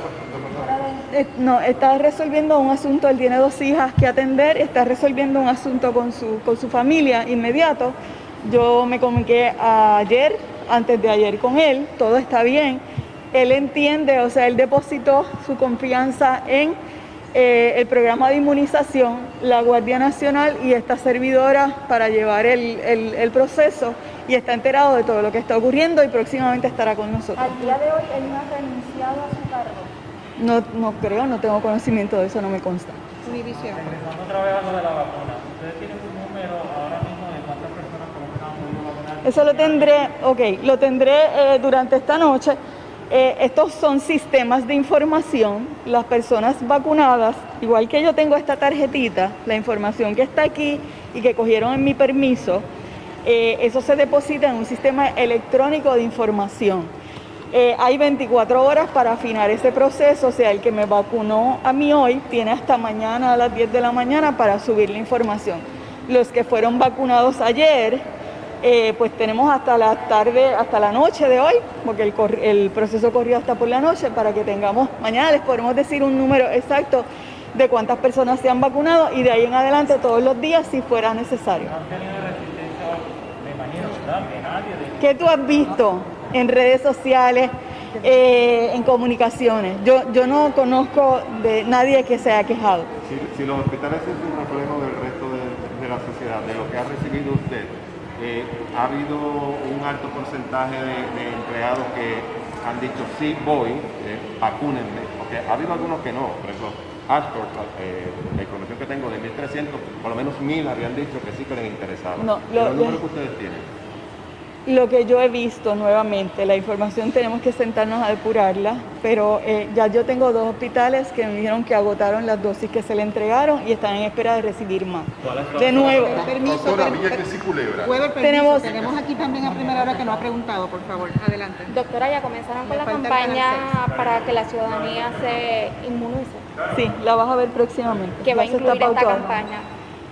No, está resolviendo un asunto, él tiene dos hijas que atender, está resolviendo un asunto con su, con su familia inmediato. Yo me comuniqué ayer, antes de ayer con él, todo está bien. Él entiende, o sea, él depositó su confianza en eh, el programa de inmunización, la Guardia Nacional y esta servidora para llevar el, el- proceso y está enterado de todo lo que está ocurriendo y próximamente estará con nosotros.
Al día de hoy él no ha renunciado.
No, no creo, no tengo conocimiento de eso, no me consta.
Regresando otra vez a lo de la vacuna, ¿ustedes tienen un número ahora mismo de cuántas personas vacunar?
Eso lo tendré, ok, lo tendré eh, durante esta noche. Eh, estos son sistemas de información. Las personas vacunadas, igual que yo tengo esta tarjetita, la información que está aquí y que cogieron en mi permiso, eh, eso se deposita en un sistema electrónico de información. Eh, hay 24 horas para afinar ese proceso, o sea, el que me vacunó a mí hoy tiene hasta mañana a las 10 de la mañana para subir la información. Los que fueron vacunados ayer, eh, pues tenemos hasta la tarde, hasta la noche de hoy, porque el, el proceso corrió hasta por la noche, para que tengamos, mañana les podremos decir un número exacto de cuántas personas se han vacunado y de ahí en adelante todos los días si fuera necesario. ¿Qué tú has visto en redes sociales, eh, en comunicaciones? Yo, yo no conozco de nadie que se haya quejado.
Si, si los hospitales es un reflejo del resto de, de la sociedad, de lo que ha recibido usted, eh, ha habido un alto porcentaje de, de empleados que han dicho sí voy, eh, vacúnenme, porque ha habido algunos que no, por ejemplo,
Ashford, eh, la información que tengo de 1.300, por lo menos 1.000 habían dicho que sí que les interesaba.
No, lo-
el
lo-
número que ustedes tienen.
Lo que yo he visto nuevamente, la información tenemos que sentarnos a depurarla, pero eh, ya yo tengo dos hospitales que me dijeron que agotaron las dosis que se le entregaron y están en espera de recibir más. De nuevo,
Permiso, Doctora, Villa Cresci Culebra.
Tenemos-
tenemos aquí también a primera hora que no ha preguntado, por favor, adelante.
Doctora, ya comenzaron con la campaña para que la ciudadanía se inmunice.
sí, la vas a ver próximamente.
¿Qué va a incluir esta campaña?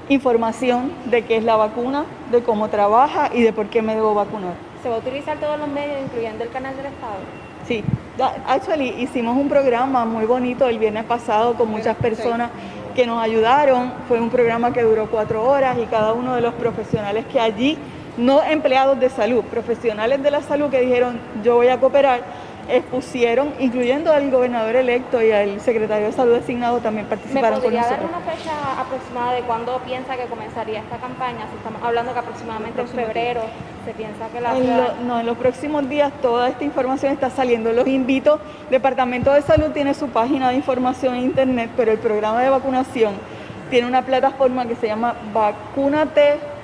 Información de qué es la vacuna, de cómo trabaja y de por qué me debo vacunar.
¿Se va a utilizar todos los medios, incluyendo el canal del Estado?
Sí, actually hicimos un programa muy bonito el viernes pasado con muchas personas que nos ayudaron. Fue un programa que duró cuatro horas y cada uno de los profesionales que allí, no empleados de salud, profesionales de la salud que dijeron yo voy a cooperar, expusieron, incluyendo al gobernador electo y al secretario de salud designado también
¿Me
participaron con
podría dar
nosotros.
una fecha aproximada de cuándo piensa que comenzaría esta campaña? Si estamos hablando que aproximadamente en febrero se piensa que la
En
ciudad-
lo- no, en los próximos días toda esta información está saliendo. Los invito, Departamento de Salud tiene su página de información en internet, pero el programa de vacunación tiene una plataforma que se llama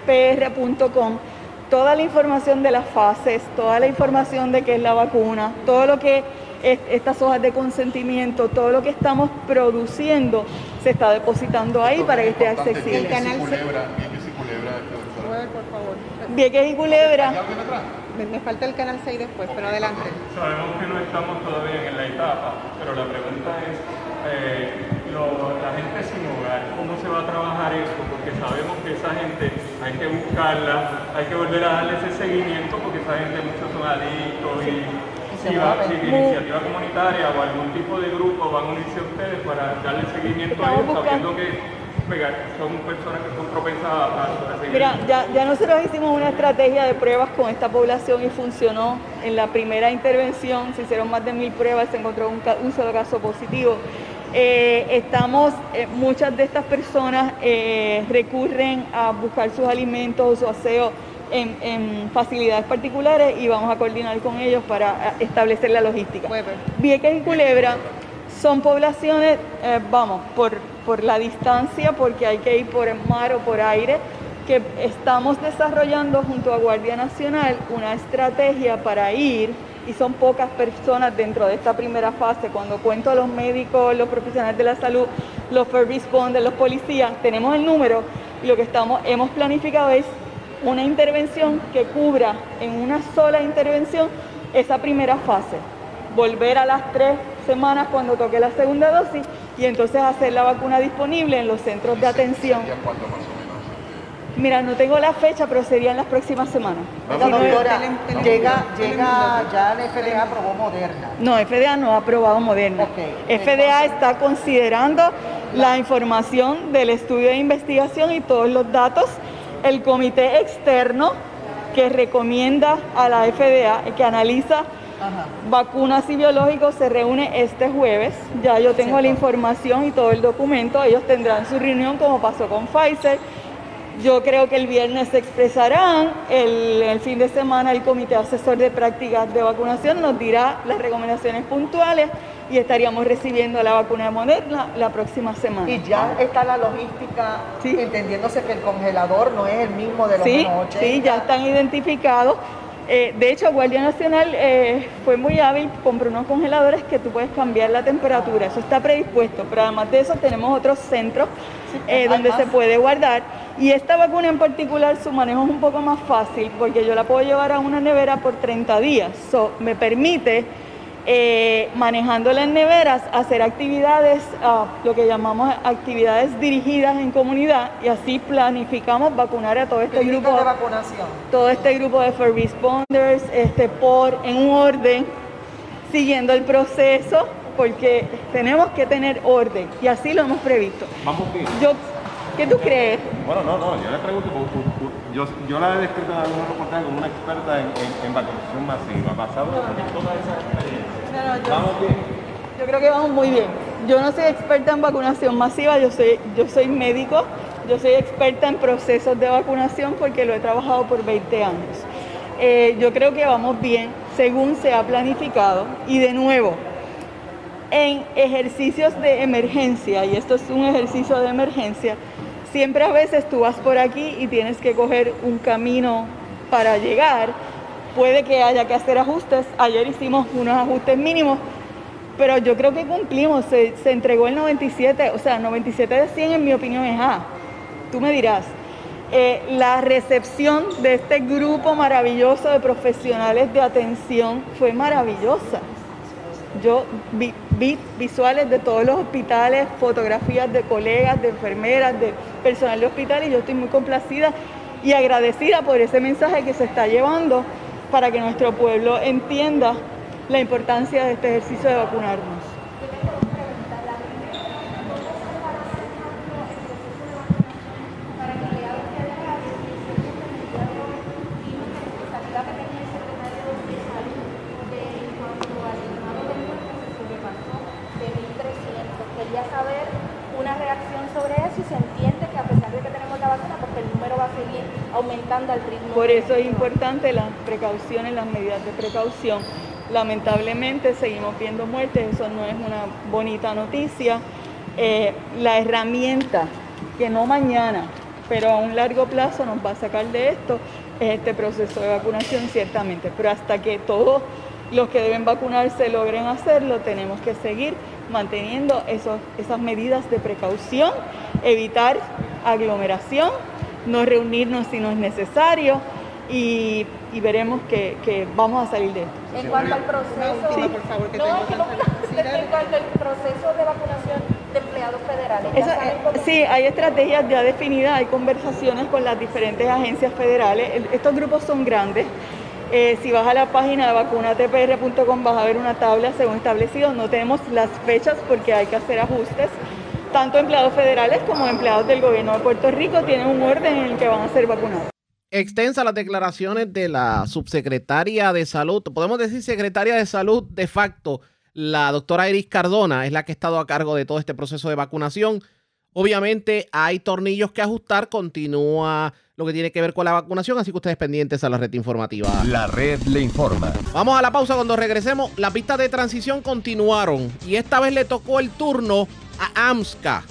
vacunatepr.com. Toda la información de las fases, toda la información de qué es la vacuna, todo lo que es- estas hojas de consentimiento, todo lo que estamos produciendo se está depositando ahí para que esté accesible.
Villa Cresci Culebra, Villa Cresci Culebra, doctora.
Por favor.
Vieques y Culebra.
Me, me falta el canal 6 después, pero adelante.
Sabemos que no estamos todavía en la etapa, pero la pregunta es, eh, lo- la gente sin hogar, ¿cómo se va a trabajar eso? Porque sabemos que esa gente hay que buscarla, hay que volver a darle ese seguimiento porque esa gente muchos son adictos y si, va, si iniciativa comunitaria o algún tipo de grupo van a unirse a ustedes para darle seguimiento a ellos, sabiendo que pegar, son personas que son propensas a, seguir.
Mira, ya, ya nosotros hicimos una estrategia de pruebas con esta población y funcionó. En la primera intervención se hicieron más de mil pruebas, se encontró un solo caso positivo. Eh, estamos, eh, muchas de estas personas eh, recurren a buscar sus alimentos o aseo en, en facilidades particulares y vamos a coordinar con ellos para establecer la logística. Vieques y Culebra son poblaciones, vamos, por, por la distancia, porque hay que ir por el mar o por aire, que estamos desarrollando junto a Guardia Nacional una estrategia para ir, y son pocas personas dentro de esta primera fase, cuando cuento a los médicos, los profesionales de la salud, los first responders, los policías, tenemos el número, y lo que estamos, hemos planificado es una intervención que cubra en una sola intervención esa primera fase. Volver a las tres semanas cuando toque la segunda dosis y entonces hacer la vacuna disponible en los centros de atención. Mira, no tengo la fecha, pero sería en las próximas semanas. No-
llega, llega, ya la FDA aprobó Moderna.
No, FDA no ha aprobado Moderna. FDA está considerando la información del estudio de investigación y todos los datos. El comité externo que recomienda a la FDA, que analiza vacunas y biológicos, se reúne este jueves. Ya yo tengo la información y todo el documento. Ellos tendrán su reunión como pasó con Pfizer. Yo creo que el viernes se expresarán, el, el fin de semana el Comité Asesor de Prácticas de Vacunación nos dirá las recomendaciones puntuales y estaríamos recibiendo la vacuna de Moderna la próxima semana.
Y ya está la logística, entendiéndose que el congelador no es el mismo de los
Sí,
menos 80.
sí, ya están identificados. Eh, de hecho, Guardia Nacional eh, fue muy hábil, compró unos congeladores que tú puedes cambiar la temperatura, eso está predispuesto, pero además de eso tenemos otros centros eh, donde se puede guardar. Y esta vacuna en particular, su manejo es un poco más fácil porque yo la puedo llevar a una nevera por 30 días. So, me permite, eh, manejándola en neveras, hacer actividades, ah, lo que llamamos actividades dirigidas en comunidad y así planificamos vacunar a todo este grupo
de vacunación.
todo este grupo de first responders este, por, en un orden, siguiendo el proceso, porque tenemos que tener orden y así lo hemos previsto.
Vamos bien.
Yo, ¿Qué tú crees?
Bueno, no, no, yo le pregunto, yo, yo la he descrito en algunos reportajes como una experta en, en- en vacunación masiva, basado en toda esa experiencia. Vamos bien.
Yo creo que vamos muy bien. Yo no soy experta en vacunación masiva, yo soy, yo soy médico, yo soy experta en procesos de vacunación porque lo he trabajado por 20 años. Eh, yo creo que vamos bien según se ha planificado y de nuevo, en ejercicios de emergencia, y esto es un ejercicio de emergencia, siempre a veces tú vas por aquí y tienes que coger un camino para llegar. Puede que haya que hacer ajustes. Ayer hicimos unos ajustes mínimos, pero yo creo que cumplimos. Se, se entregó el 97, o sea, 97 de 100 en mi opinión es A. Tú me dirás. Eh, la recepción de este grupo maravilloso de profesionales de atención fue maravillosa. Yo vi, vi visuales de todos los hospitales, fotografías de colegas, de enfermeras, de personal de hospital y yo estoy muy complacida y agradecida por ese mensaje que se está llevando para que nuestro pueblo entienda la importancia de este ejercicio de vacunarnos.
Quería saber una reacción sobre eso y se entiende que a pesar de que tenemos la vacuna, porque el número va a seguir aumentando al ritmo.
Por eso es importante las precauciones, las medidas de precaución. Lamentablemente seguimos viendo muertes, eso no es una bonita noticia. Eh, la herramienta que no mañana, pero a un largo plazo nos va a sacar de esto es este proceso de vacunación ciertamente, pero hasta que todos los que deben vacunarse logren hacerlo, tenemos que seguir manteniendo esos, esas medidas de precaución, evitar aglomeración, no reunirnos si no es necesario y, y veremos que, que, vamos a salir de esto.
En cuanto al proceso,
Sí.
por favor, que no, que no, en cuanto al proceso de vacunación de empleados federales, ¿ya
Esa-
saben cómo-
sí, hay estrategias ya definidas, hay conversaciones con las diferentes agencias federales. Estos grupos son grandes. Eh, si vas a la página de vacunatpr.com vas a ver una tabla según establecido. No tenemos las fechas porque hay que hacer ajustes. Tanto empleados federales como empleados del gobierno de Puerto Rico tienen un orden en el que van a ser vacunados.
Extensa las declaraciones de la subsecretaria de salud, podemos decir secretaria de salud de facto, la doctora Iris Cardona, es la que ha estado a cargo de todo este proceso de vacunación. Obviamente hay tornillos que ajustar, continúa lo que tiene que ver con la vacunación, así que ustedes pendientes a la red informativa.
La red le informa.
Vamos a la pausa cuando regresemos. Las pistas de transición continuaron y esta vez le tocó el turno a AMSCA.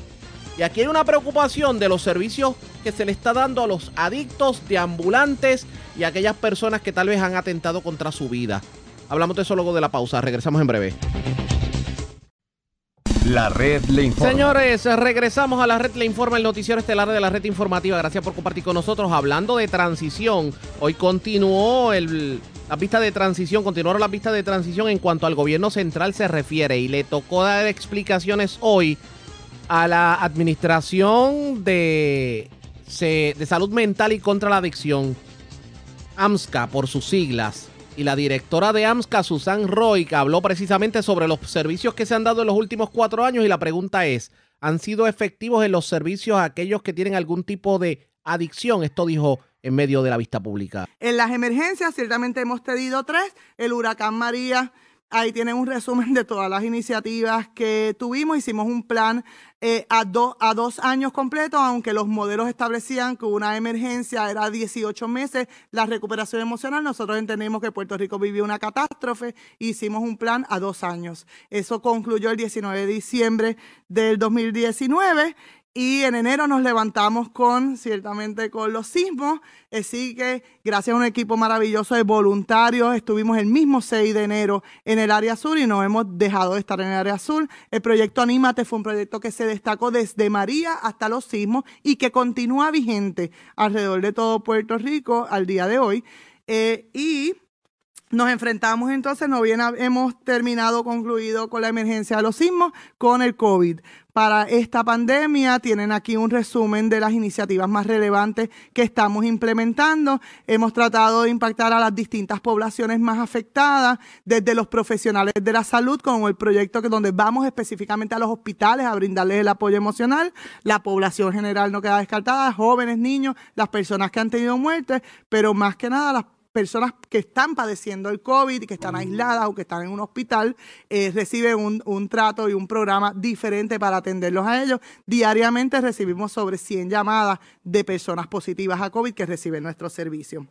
Y aquí hay una preocupación de los servicios que se le está dando a los adictos de ambulantes y a aquellas personas que tal vez han atentado contra su vida. Hablamos de eso luego de la pausa. Regresamos en breve.
La red le informa.
Señores, regresamos a la red Le Informa, el noticiero estelar de la red informativa. Gracias por compartir con nosotros. Hablando de transición, hoy continuó el, la pista de transición, continuaron las pistas de transición en cuanto al gobierno central se refiere y le tocó dar explicaciones hoy a la administración de, de salud mental y contra la adicción, AMSCA por sus siglas. Y la directora de AMSCA, Susan Roy, habló precisamente sobre los servicios que se han dado en los últimos cuatro años. Y la pregunta es, ¿han sido efectivos en los servicios a aquellos que tienen algún tipo de adicción? Esto dijo en medio de la vista pública.
En las emergencias, ciertamente hemos tenido tres. El huracán María, ahí tienen un resumen de todas las iniciativas que tuvimos. Hicimos un plan eh, a, do- a dos años completos, aunque los modelos establecían que una emergencia era 18 meses. La recuperación emocional, nosotros entendemos que Puerto Rico vivió una catástrofe. Hicimos un plan a dos años. Eso concluyó el 19 de diciembre del 2019. Y en enero nos levantamos con, ciertamente, con los sismos. Así que, gracias a un equipo maravilloso de voluntarios, estuvimos el mismo 6 de enero en el área sur y no hemos dejado de estar en el área sur. El proyecto Anímate fue un proyecto que se destacó desde María hasta los sismos y que continúa vigente alrededor de todo Puerto Rico al día de hoy. Eh, y nos enfrentamos entonces, no bien hemos terminado, concluido con la emergencia de los sismos, con el COVID. Para esta pandemia tienen aquí un resumen de las iniciativas más relevantes que estamos implementando. Hemos tratado de impactar a las distintas poblaciones más afectadas, desde los profesionales de la salud, con el proyecto que donde vamos específicamente a los hospitales a brindarles el apoyo emocional. La población general no queda descartada, jóvenes, niños, las personas que han tenido muertes, pero más que nada las personas que están padeciendo el COVID y que están aisladas o que están en un hospital eh, reciben un, un trato y un programa diferente para atenderlos a ellos. Diariamente recibimos sobre 100 llamadas de personas positivas a COVID que reciben nuestro servicio.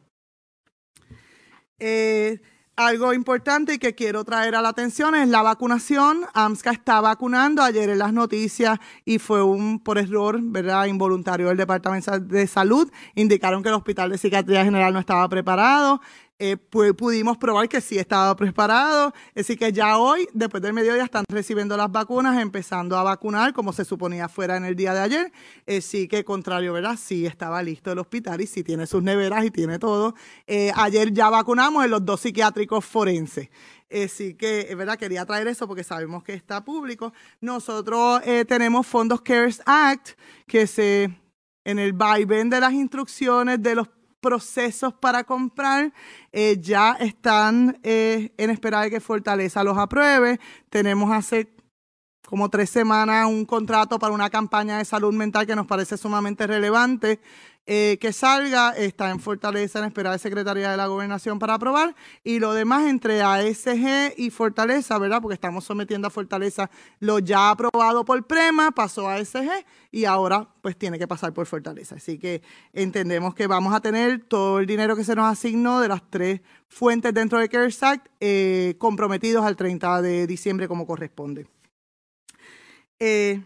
Eh, algo importante que quiero traer a la atención es la vacunación. AMSCA está vacunando ayer en las noticias y fue un por error, ¿verdad? Involuntario del Departamento de Salud. Indicaron que el Hospital de Psiquiatría General no estaba preparado. Eh, pu- pudimos probar que sí estaba preparado. Así que ya hoy, después del mediodía, están recibiendo las vacunas, empezando a vacunar como se suponía fuera en el día de ayer. Eh, sí que, contrario, ¿verdad? Sí estaba listo el hospital y sí tiene sus neveras y tiene todo. Eh, ayer ya vacunamos en los dos psiquiátricos forenses. Así que, es verdad, quería traer eso porque sabemos que está público. Nosotros eh, tenemos fondos CARES Act que se, en el vaivén de las instrucciones de los procesos para comprar eh, ya están eh, en espera de que Fortaleza los apruebe. Tenemos hace como tres semanas un contrato para una campaña de salud mental que nos parece sumamente relevante eh, que salga. Está en Fortaleza en espera de Secretaría de la Gobernación para aprobar. Y lo demás entre ASG y Fortaleza, ¿verdad? Porque estamos sometiendo a Fortaleza lo ya aprobado por Prema, pasó a ASG y ahora pues tiene que pasar por Fortaleza. Así que entendemos que vamos a tener todo el dinero que se nos asignó de las tres fuentes dentro de CARES Act eh, comprometidos al 30 de diciembre como corresponde. Eh,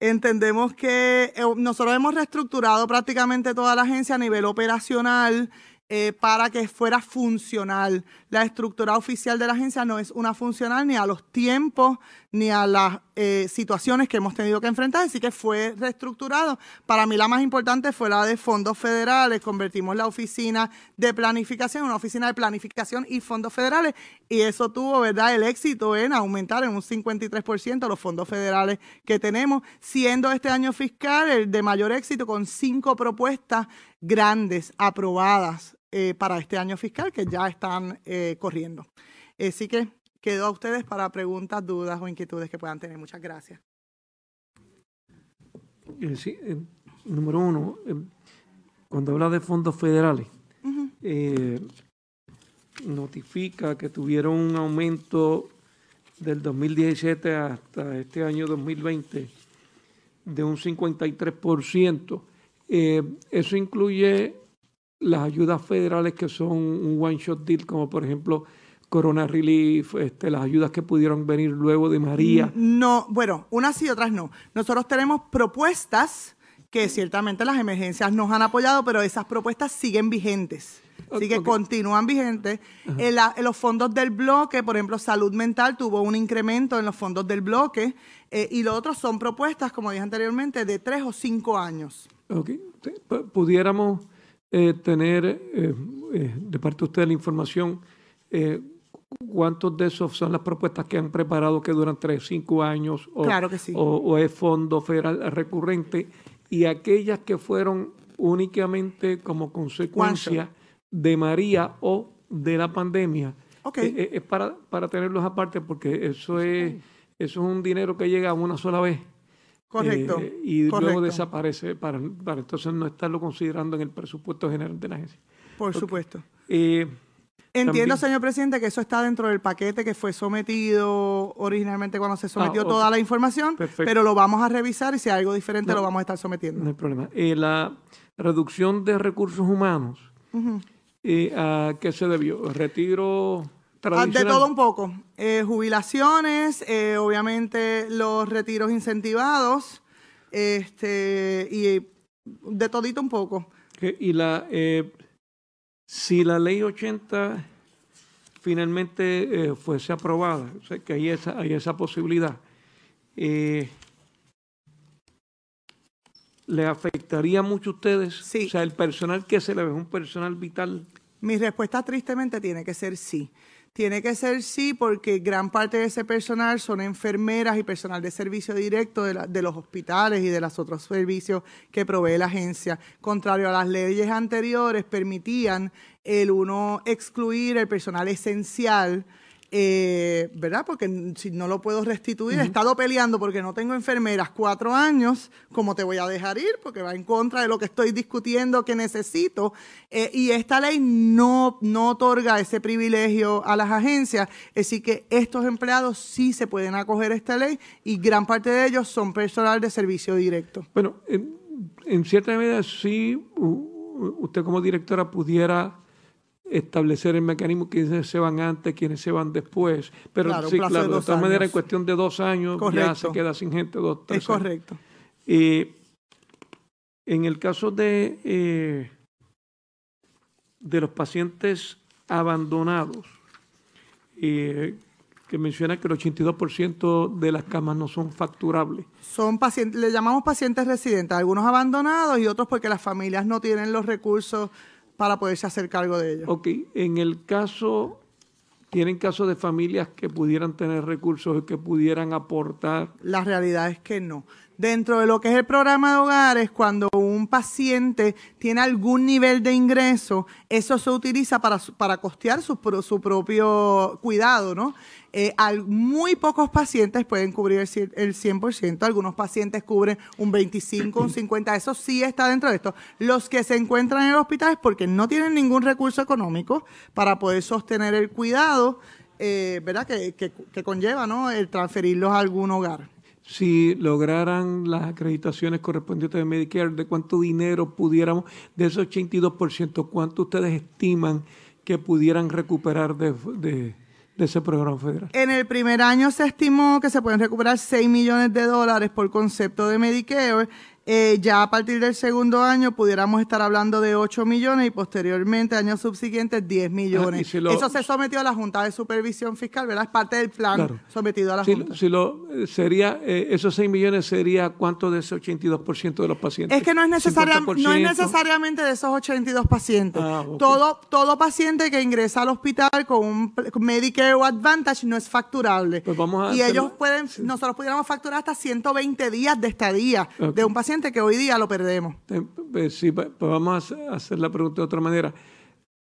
entendemos que eh, nosotros hemos reestructurado prácticamente toda la agencia a nivel operacional eh, para que fuera funcional. La estructura oficial de la agencia no es una funcional ni a los tiempos ni a las eh, situaciones que hemos tenido que enfrentar, así que fue reestructurado. Para mí la más importante fue la de fondos federales. Convertimos la oficina de planificación en una oficina de planificación y fondos federales y eso tuvo, ¿verdad?, el éxito en aumentar en un 53% los fondos federales que tenemos, siendo este año fiscal el de mayor éxito con cinco propuestas grandes aprobadas eh, para este año fiscal que ya están eh, corriendo. Así que quedo a ustedes para preguntas, dudas o inquietudes que puedan tener. Muchas gracias.
Eh, sí, eh, número uno, eh, cuando habla de fondos federales, eh, notifica que tuvieron un aumento del 2017 hasta este año 2020 de un 53%. Eh, eso incluye las ayudas federales que son un one-shot deal, como por ejemplo Corona Relief, este, las ayudas que pudieron venir luego de María.
No, bueno, unas sí, otras no. Nosotros tenemos propuestas que ciertamente las emergencias nos han apoyado, pero esas propuestas siguen vigentes. Así que
Ok.
continúan vigentes. En, la- en los fondos del bloque, por ejemplo, salud mental tuvo un incremento en los fondos del bloque eh, y lo otro son propuestas, como dije anteriormente, de tres o cinco años.
Ok. Pudiéramos eh, tener eh, eh, de parte de usted la información, eh, cuántos de esos son las propuestas que han preparado que duran tres, cinco años o,
Claro que sí.
o, o es fondo federal recurrente y aquellas que fueron únicamente como consecuencia de María o de la pandemia.
Ok.
Eh, eh, es para, para tenerlos aparte porque eso es, eso es un dinero que llega una sola vez.
Correcto,
Eh, y
correcto.
luego desaparece para, para entonces no estarlo considerando en el presupuesto general de la agencia.
Por supuesto.
Eh,
Entiendo,
también-
señor presidente, que eso está dentro del paquete que fue sometido originalmente cuando se sometió
Ah,
toda la información,
Perfecto.
pero lo vamos a revisar y si hay algo diferente
No.
lo vamos a estar sometiendo.
No hay problema. Eh, la reducción de recursos humanos, eh, ¿a qué se debió? ¿Retiro?
De todo un poco. Eh, jubilaciones, eh, obviamente los retiros incentivados, este, y de todito un poco.
Y la, eh, si la ley 80 finalmente eh, fuese aprobada, o sea, que hay esa, hay esa posibilidad, ¿le afectaría mucho a ustedes? O sea, el personal que se le ve es un personal vital.
Mi respuesta tristemente tiene que ser sí. Tiene que ser sí porque gran parte de ese personal son enfermeras y personal de servicio directo de, de los hospitales y de los otros servicios que provee la agencia. Contrario a las leyes anteriores, permitían el uno excluir el personal esencial, eh, ¿verdad? Porque si no lo puedo restituir, he estado peleando porque no tengo enfermeras cuatro años, ¿cómo te voy a dejar ir? Porque va en contra de lo que estoy discutiendo que necesito. Eh, y esta ley no, no otorga ese privilegio a las agencias, así que estos empleados sí se pueden acoger a esta ley y gran parte de ellos son personal de servicio directo.
Bueno, en, en cierta medida sí, usted como directora pudiera establecer el mecanismo, quiénes se van antes, quiénes se van después. Pero
Claro,
sí,
de
claro, de
dos
todas maneras, en cuestión de dos años ya se queda sin gente, dos, tres
Es correcto.
Eh, en el caso de, eh, de los pacientes abandonados, eh, que menciona que el 82% de las camas no son facturables.
Son pacientes, le llamamos pacientes residentes, algunos abandonados y otros porque las familias no tienen los recursos para poderse hacer cargo de ellos.
Ok, en el caso, ¿tienen casos de familias que pudieran tener recursos y que pudieran aportar?
La realidad es que no. Dentro de lo que es el programa de hogares, cuando un paciente tiene algún nivel de ingreso, eso se utiliza para, para costear su, su propio cuidado, ¿no? Eh, al- muy pocos pacientes pueden cubrir el, el 100%, algunos pacientes cubren un 25, un 50%, eso sí está dentro de esto. Los que se encuentran en el hospital es porque no tienen ningún recurso económico para poder sostener el cuidado, eh, ¿verdad? Que, que- que conlleva, ¿no? El transferirlos a algún hogar.
Si lograran las acreditaciones correspondientes de Medicare, ¿de cuánto dinero pudiéramos, de ese 82%, cuánto ustedes estiman que pudieran recuperar de, ese programa federal?
En el primer año se estimó que se pueden recuperar 6 millones de dólares por concepto de Medicare. Eh, ya a partir del segundo año pudiéramos estar hablando de 8 millones y posteriormente, años subsiguientes, 10 millones.
Ah, y si lo-
Eso se sometió a la Junta de Supervisión Fiscal, ¿verdad? Es parte del plan
Claro.
sometido a la
Si,
Junta.
si lo, eh, sería, eh, esos 6 millones sería cuánto de ese 82% de los pacientes?
Es que no es, necesaria- no es
50%.
necesariamente de esos 82 pacientes.
Ah, ok.
todo, todo paciente que ingresa al hospital con un con Medicare o Advantage no es facturable.
Pues vamos a
y
hacerlo-
ellos pueden, nosotros pudiéramos facturar hasta 120 días de estadía de un paciente que hoy día lo perdemos.
Eh, pues sí, pues vamos a hacer- a hacer la pregunta de otra manera.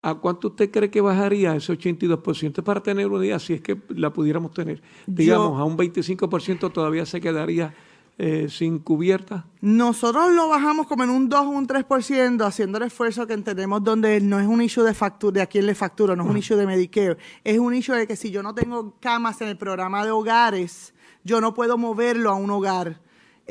¿A cuánto usted cree que bajaría ese 82% para tener una idea, si es que la pudiéramos tener? Digamos, a un 25% todavía se quedaría eh, sin cubierta.
Nosotros lo bajamos como en un 2 o un 3%, haciendo el esfuerzo que entendemos donde no es un issue de factura, de a quién le factura, no es un issue de Medicare, es un issue de que si yo no tengo camas en el programa de hogares, yo no puedo moverlo a un hogar.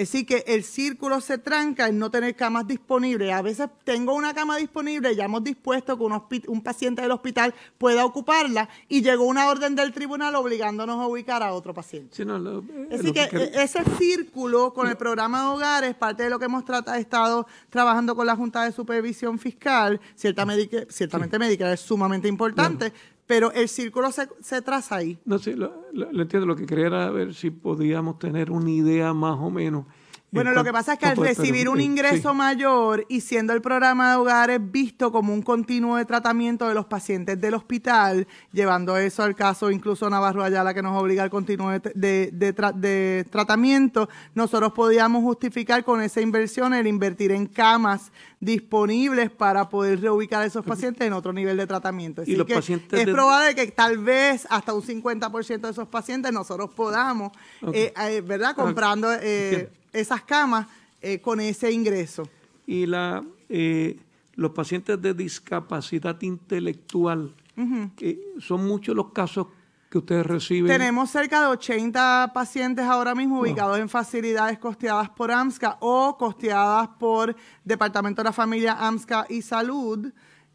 Es decir, que el círculo se tranca en no tener camas disponibles. A veces tengo una cama disponible, ya hemos dispuesto que un, paciente del hospital pueda ocuparla y llegó una orden del tribunal obligándonos a ubicar a otro paciente.
Sí, no, lo- eh,
Es
lo
decir, que
que-
e- ese círculo con el programa de hogares, parte de lo que hemos trata- estado trabajando con la Junta de Supervisión Fiscal, ciertamente, ciertamente Medicare es sumamente importante, pero el círculo se, se traza ahí.
No sé, lo, lo- lo entiendo. Lo que quería era ver si podíamos tener una idea más o menos. En
Bueno, lo que pasa es que al recibir un ingreso
sí.
mayor y siendo el programa de hogares visto como un continuo de tratamiento de los pacientes del hospital, llevando eso al caso incluso Navarro Ayala que nos obliga al continuo de, de- de tra- de tratamiento, nosotros podíamos justificar con esa inversión el invertir en camas disponibles para poder reubicar a esos pacientes en otro nivel de tratamiento. Así
los
que
pacientes
es probable que tal vez hasta un 50% de esos pacientes nosotros podamos, eh, eh, ¿verdad? Comprando... eh. Esas camas eh, con ese ingreso.
Y la, eh, los pacientes de discapacidad intelectual, eh, son muchos los casos que ustedes reciben.
Tenemos cerca de 80 pacientes ahora mismo ubicados en facilidades costeadas por AMSCA o costeadas por Departamento de la Familia AMSCA y Salud.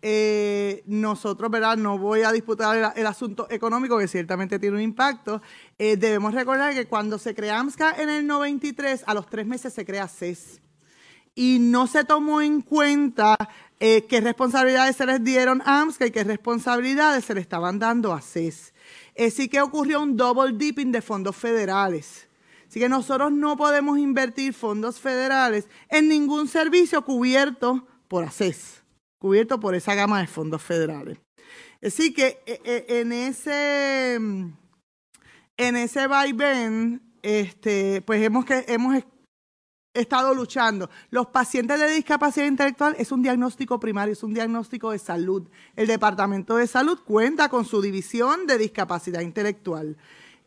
Eh, nosotros, ¿verdad? No voy a disputar el, asunto económico, que ciertamente tiene un impacto. Eh, debemos recordar que cuando se crea AMSCA en el 93, a los tres meses se crea CES. y no se tomó en cuenta eh, qué responsabilidades se les dieron a AMSCA y qué responsabilidades se le estaban dando a CES. Así que ocurrió un double dipping de fondos federales. Así que nosotros no podemos invertir fondos federales en ningún servicio cubierto por ACES, cubierto por esa gama de fondos federales. Así que eh, eh, en ese mm, en ese vaivén, este, pues hemos que hemos estado luchando. Los pacientes de discapacidad intelectual es un diagnóstico primario, es un diagnóstico de salud. El Departamento de Salud cuenta con su división de discapacidad intelectual.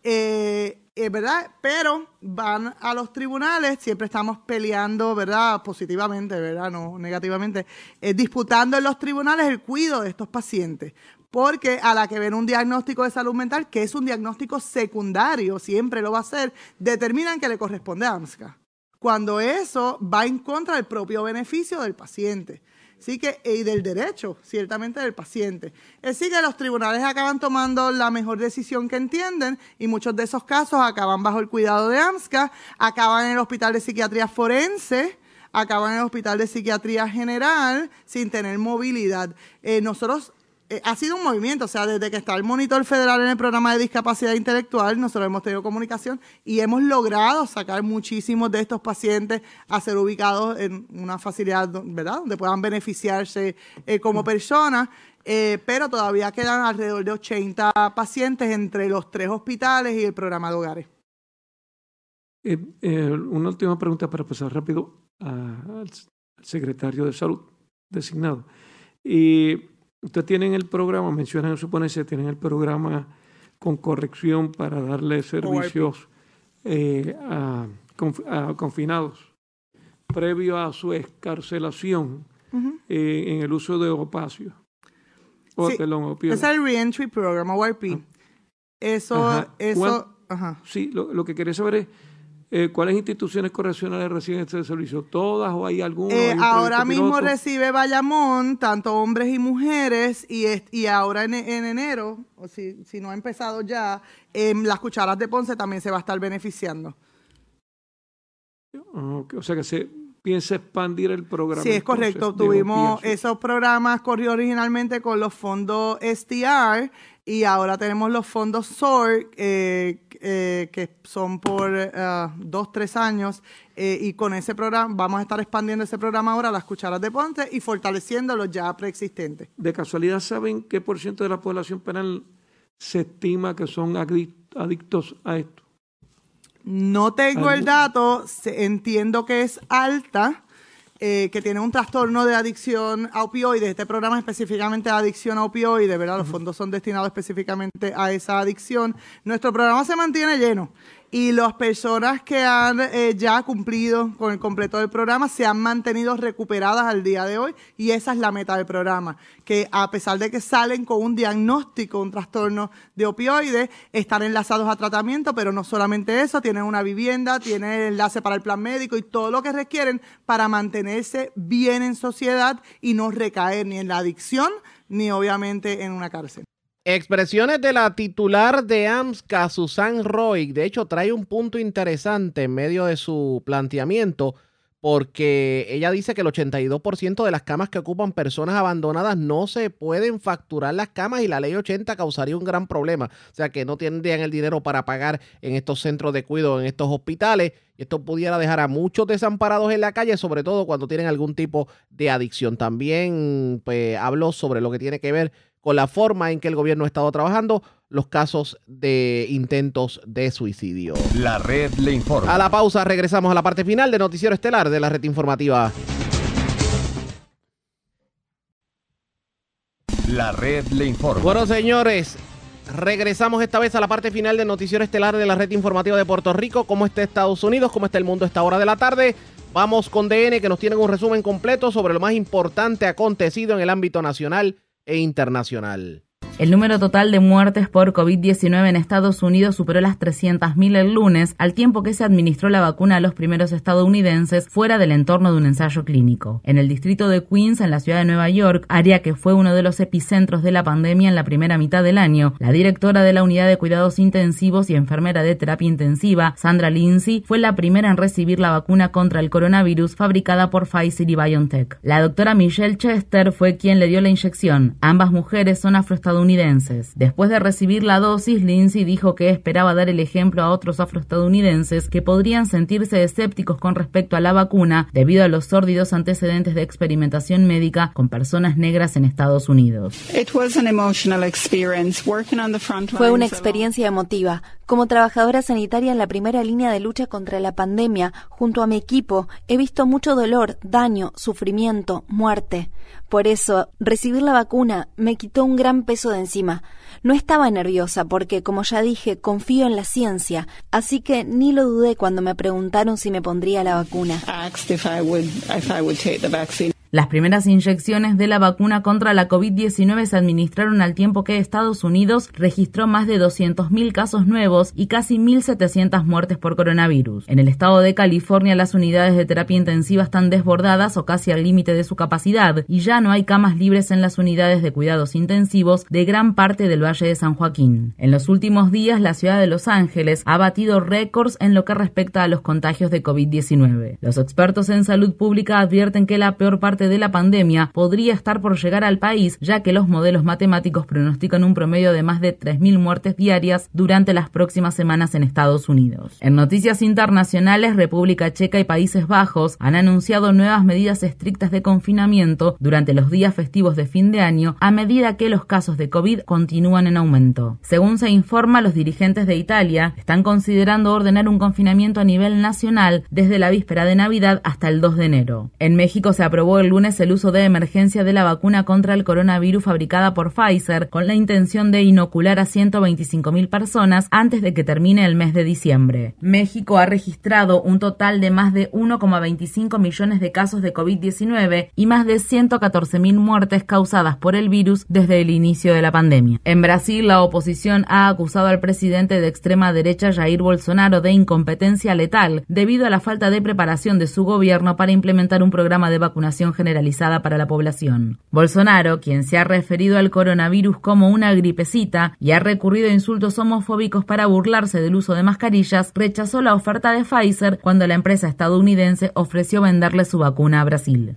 Eh, eh, ¿Verdad? Pero van a los tribunales, siempre estamos peleando, ¿verdad? Positivamente, ¿verdad? No negativamente, eh, disputando en los tribunales el cuidado de estos pacientes. Porque a la que ven un diagnóstico de salud mental, que es un diagnóstico secundario, siempre lo va a ser, determinan que le corresponde a AMSCA cuando eso va en contra del propio beneficio del paciente. Así que, y del derecho, ciertamente, del paciente. Así que los tribunales acaban tomando la mejor decisión que entienden y muchos de esos casos acaban bajo el cuidado de AMSCA, acaban en el Hospital de Psiquiatría Forense, acaban en el Hospital de Psiquiatría General sin tener movilidad. Eh, nosotros ha sido un movimiento, o sea, desde que está el monitor federal en el programa de discapacidad intelectual, nosotros hemos tenido comunicación y hemos logrado sacar muchísimos de estos pacientes a ser ubicados en una facilidad, ¿verdad?, donde puedan beneficiarse eh, como personas. Eh, pero todavía quedan alrededor de 80 pacientes entre los tres hospitales y el programa de hogares.
una última pregunta para pasar rápido al secretario de salud designado. Y Ustedes tienen el programa, mencionan en su ponencia, tienen el programa con corrección para darle servicios eh, a, confinados previo a su escarcelación eh, en el uso de opacio.
sí, es el Reentry Program, ORP. Ah. Eso, eso, ajá.
Sí, lo, lo que quería saber es eh, ¿Cuáles instituciones correccionales reciben este servicio? ¿Todas o hay alguna?
Eh, ahora mismo recibe Bayamón, tanto hombres y mujeres, y, y ahora en, enero, o si, si, no ha empezado ya, en las cucharas de Ponce también se va a estar beneficiando.
o sea que se piensa expandir el programa.
Sí, es correcto. Tuvimos esos programas, corrió originalmente con los fondos STR y ahora tenemos los fondos SOR, eh, eh, que son por uh, dos, tres años, eh, y con ese programa vamos a estar expandiendo ese programa ahora a las cucharas de Ponte y fortaleciendo los ya preexistentes.
¿De casualidad saben qué por ciento de la población penal se estima que son adictos a esto?
No tengo el dato, entiendo que es alta eh, que tiene un trastorno de adicción a opioides. Este programa es específicamente adicción a opioides, ¿verdad? Los fondos son destinados específicamente a esa adicción. Nuestro programa se mantiene lleno y las personas que han eh, ya cumplido con el completo del programa se han mantenido recuperadas al día de hoy y esa es la meta del programa, que a pesar de que salen con un diagnóstico, un trastorno de opioides, están enlazados a tratamiento, pero no solamente eso, tienen una vivienda, tienen enlace para el plan médico y todo lo que requieren para mantenerse bien en sociedad y no recaer ni en la adicción ni obviamente en una cárcel.
Expresiones de la titular de AMSCA, Susan Roy. De hecho, trae un punto interesante en medio de su planteamiento, porque ella dice que el 82% de las camas que ocupan personas abandonadas no se pueden facturar las camas y la ley 80 causaría un gran problema. O sea, que no tendrían el dinero para pagar en estos centros de cuidado, en estos hospitales. Y esto pudiera dejar a muchos desamparados en la calle, sobre todo cuando tienen algún tipo de adicción. También pues, habló sobre lo que tiene que ver con la forma en que el gobierno ha estado trabajando los casos de intentos de suicidio.
La red le informa.
A la pausa regresamos a la parte final de Noticiero Estelar de la red informativa.
La red le informa.
Bueno, señores, regresamos esta vez a la parte final de Noticiero Estelar de la red informativa de Puerto Rico. ¿Cómo está Estados Unidos? ¿Cómo está el mundo a esta hora de la tarde? Vamos con DN que nos tienen un resumen completo sobre lo más importante acontecido en el ámbito nacional e internacional.
El número total de muertes por COVID-19 en Estados Unidos superó las 300.000 el lunes, al tiempo que se administró la vacuna a los primeros estadounidenses fuera del entorno de un ensayo clínico. En el distrito de Queens, en la ciudad de Nueva York, área que fue uno de los epicentros de la pandemia en la primera mitad del año, la directora de la unidad de cuidados intensivos y enfermera de terapia intensiva, Sandra Lindsay, fue la primera en recibir la vacuna contra el coronavirus fabricada por Pfizer y BioNTech. La doctora Michelle Chester fue quien le dio la inyección. Ambas mujeres son afroestadounidenses Después de recibir la dosis, Lindsay dijo que esperaba dar el ejemplo a otros afroestadounidenses que podrían sentirse escépticos con respecto a la vacuna debido a los sórdidos antecedentes de experimentación médica con personas negras en Estados Unidos.
Fue una experiencia emotiva. Como trabajadora sanitaria en la primera línea de lucha contra la pandemia, junto a mi equipo, he visto mucho dolor, daño, sufrimiento, muerte. Por eso, recibir la vacuna me quitó un gran peso de encima. No estaba nerviosa porque, como ya dije, confío en la ciencia, así que ni lo dudé cuando me preguntaron si me pondría la vacuna.
Las primeras inyecciones de la vacuna contra la COVID-19 se administraron al tiempo que Estados Unidos registró más de 200.000 casos nuevos y casi 1.700 muertes por coronavirus. En el estado de California, las unidades de terapia intensiva están desbordadas o casi al límite de su capacidad y ya no hay camas libres en las unidades de cuidados intensivos de gran parte del Valle de San Joaquín. En los últimos días, la ciudad de Los Ángeles ha batido récords en lo que respecta a los contagios de COVID-19. Los expertos en salud pública advierten que la peor parte de la pandemia podría estar por llegar al país, ya que los modelos matemáticos pronostican un promedio de más de 3.000 muertes diarias durante las próximas semanas en Estados Unidos. En noticias internacionales, República Checa y Países Bajos han anunciado nuevas medidas estrictas de confinamiento durante los días festivos de fin de año a medida que los casos de COVID continúan en aumento. Según se informa, los dirigentes de Italia están considerando ordenar un confinamiento a nivel nacional desde la víspera de Navidad hasta el 2 de enero. En México se aprobó el lunes el uso de emergencia de la vacuna contra el coronavirus fabricada por Pfizer con la intención de inocular a 125.000 personas antes de que termine el mes de diciembre. México ha registrado un total de más de 1,25 millones de casos de COVID-19 y más de 114.000 muertes causadas por el virus desde el inicio de la pandemia. En Brasil, la oposición ha acusado al presidente de extrema derecha Jair Bolsonaro de incompetencia letal debido a la falta de preparación de su gobierno para implementar un programa de vacunación generalizada para la población. Bolsonaro, quien se ha referido al coronavirus como una gripecita y ha recurrido a insultos homofóbicos para burlarse del uso de mascarillas, rechazó la oferta de Pfizer cuando la empresa estadounidense ofreció venderle su vacuna a Brasil.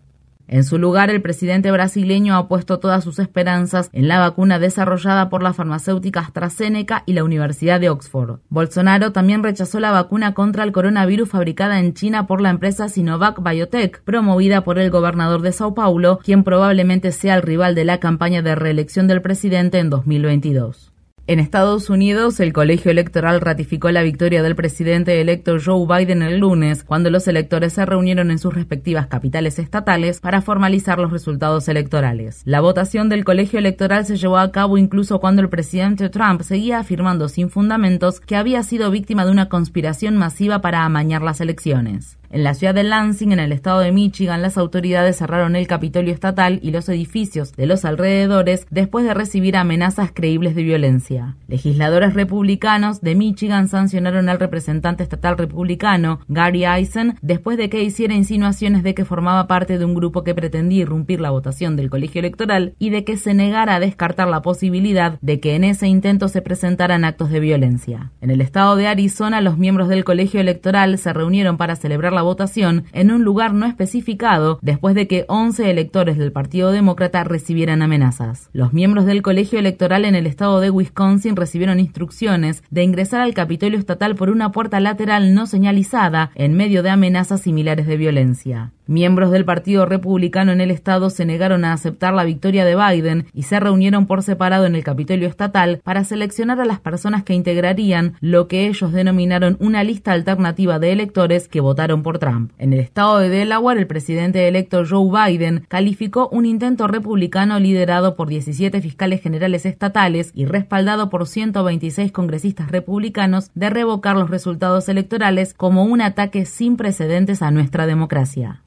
En su lugar, el presidente brasileño ha puesto todas sus esperanzas en la vacuna desarrollada por la farmacéutica AstraZeneca y la Universidad de Oxford. Bolsonaro también rechazó la vacuna contra el coronavirus fabricada en China por la empresa Sinovac Biotech, promovida por el gobernador de Sao Paulo, quien probablemente sea el rival de la campaña de reelección del presidente en 2022. En Estados Unidos, el colegio electoral ratificó la victoria del presidente electo Joe Biden el lunes, cuando los electores se reunieron en sus respectivas capitales estatales para formalizar los resultados electorales. La votación del colegio electoral se llevó a cabo incluso cuando el presidente Trump seguía afirmando sin fundamentos que había sido víctima de una conspiración masiva para amañar las elecciones. En la ciudad de Lansing, en el estado de Michigan, las autoridades cerraron el Capitolio estatal y los edificios de los alrededores después de recibir amenazas creíbles de violencia. Legisladores republicanos de Michigan sancionaron al representante estatal republicano Gary Eisen después de que hiciera insinuaciones de que formaba parte de un grupo que pretendía irrumpir la votación del colegio electoral y de que se negara a descartar la posibilidad de que en ese intento se presentaran actos de violencia. En el estado de Arizona, los miembros del colegio electoral se reunieron para celebrar la votación en un lugar no especificado después de que 11 electores del Partido Demócrata recibieran amenazas. Los miembros del colegio electoral en el estado de Wisconsin recibieron instrucciones de ingresar al Capitolio estatal por una puerta lateral no señalizada en medio de amenazas similares de violencia. Miembros del Partido Republicano en el estado se negaron a aceptar la victoria de Biden y se reunieron por separado en el Capitolio estatal para seleccionar a las personas que integrarían lo que ellos denominaron una lista alternativa de electores que votaron por Trump. En el estado de Delaware, el presidente electo Joe Biden calificó un intento republicano liderado por 17 fiscales generales estatales y respaldado por 126 congresistas republicanos de revocar los resultados electorales como un ataque sin precedentes a nuestra democracia.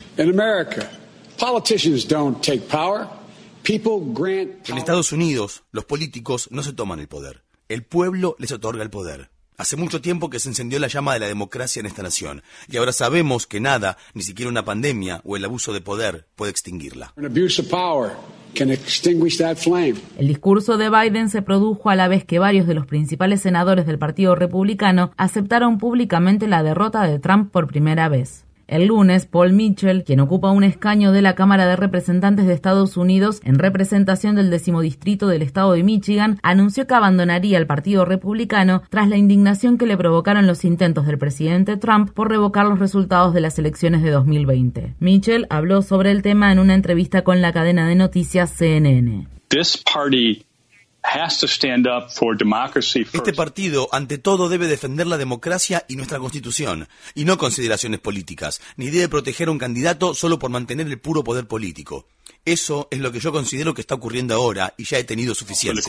En Estados Unidos, los políticos no se toman el poder. El pueblo les otorga el poder. Hace mucho tiempo que se encendió la llama de la democracia en esta nación, y ahora sabemos que nada, ni siquiera una pandemia o el abuso de poder, puede extinguirla.
El discurso de Biden se produjo a la vez que varios de los principales senadores del Partido Republicano aceptaron públicamente la derrota de Trump por primera vez. El lunes, Paul Mitchell, quien ocupa un escaño de la Cámara de Representantes de Estados Unidos en representación del decimodistrito del estado de Michigan, anunció que abandonaría el Partido Republicano tras la indignación que le provocaron los intentos del presidente Trump por revocar los resultados de las elecciones de 2020. Mitchell habló sobre el tema en una entrevista con la cadena de noticias CNN.
Este partido, ante todo, debe defender la democracia y nuestra constitución, y no consideraciones políticas, ni debe proteger a un candidato solo por mantener el puro poder político. Eso es lo que yo considero que está ocurriendo ahora y ya he tenido suficiente.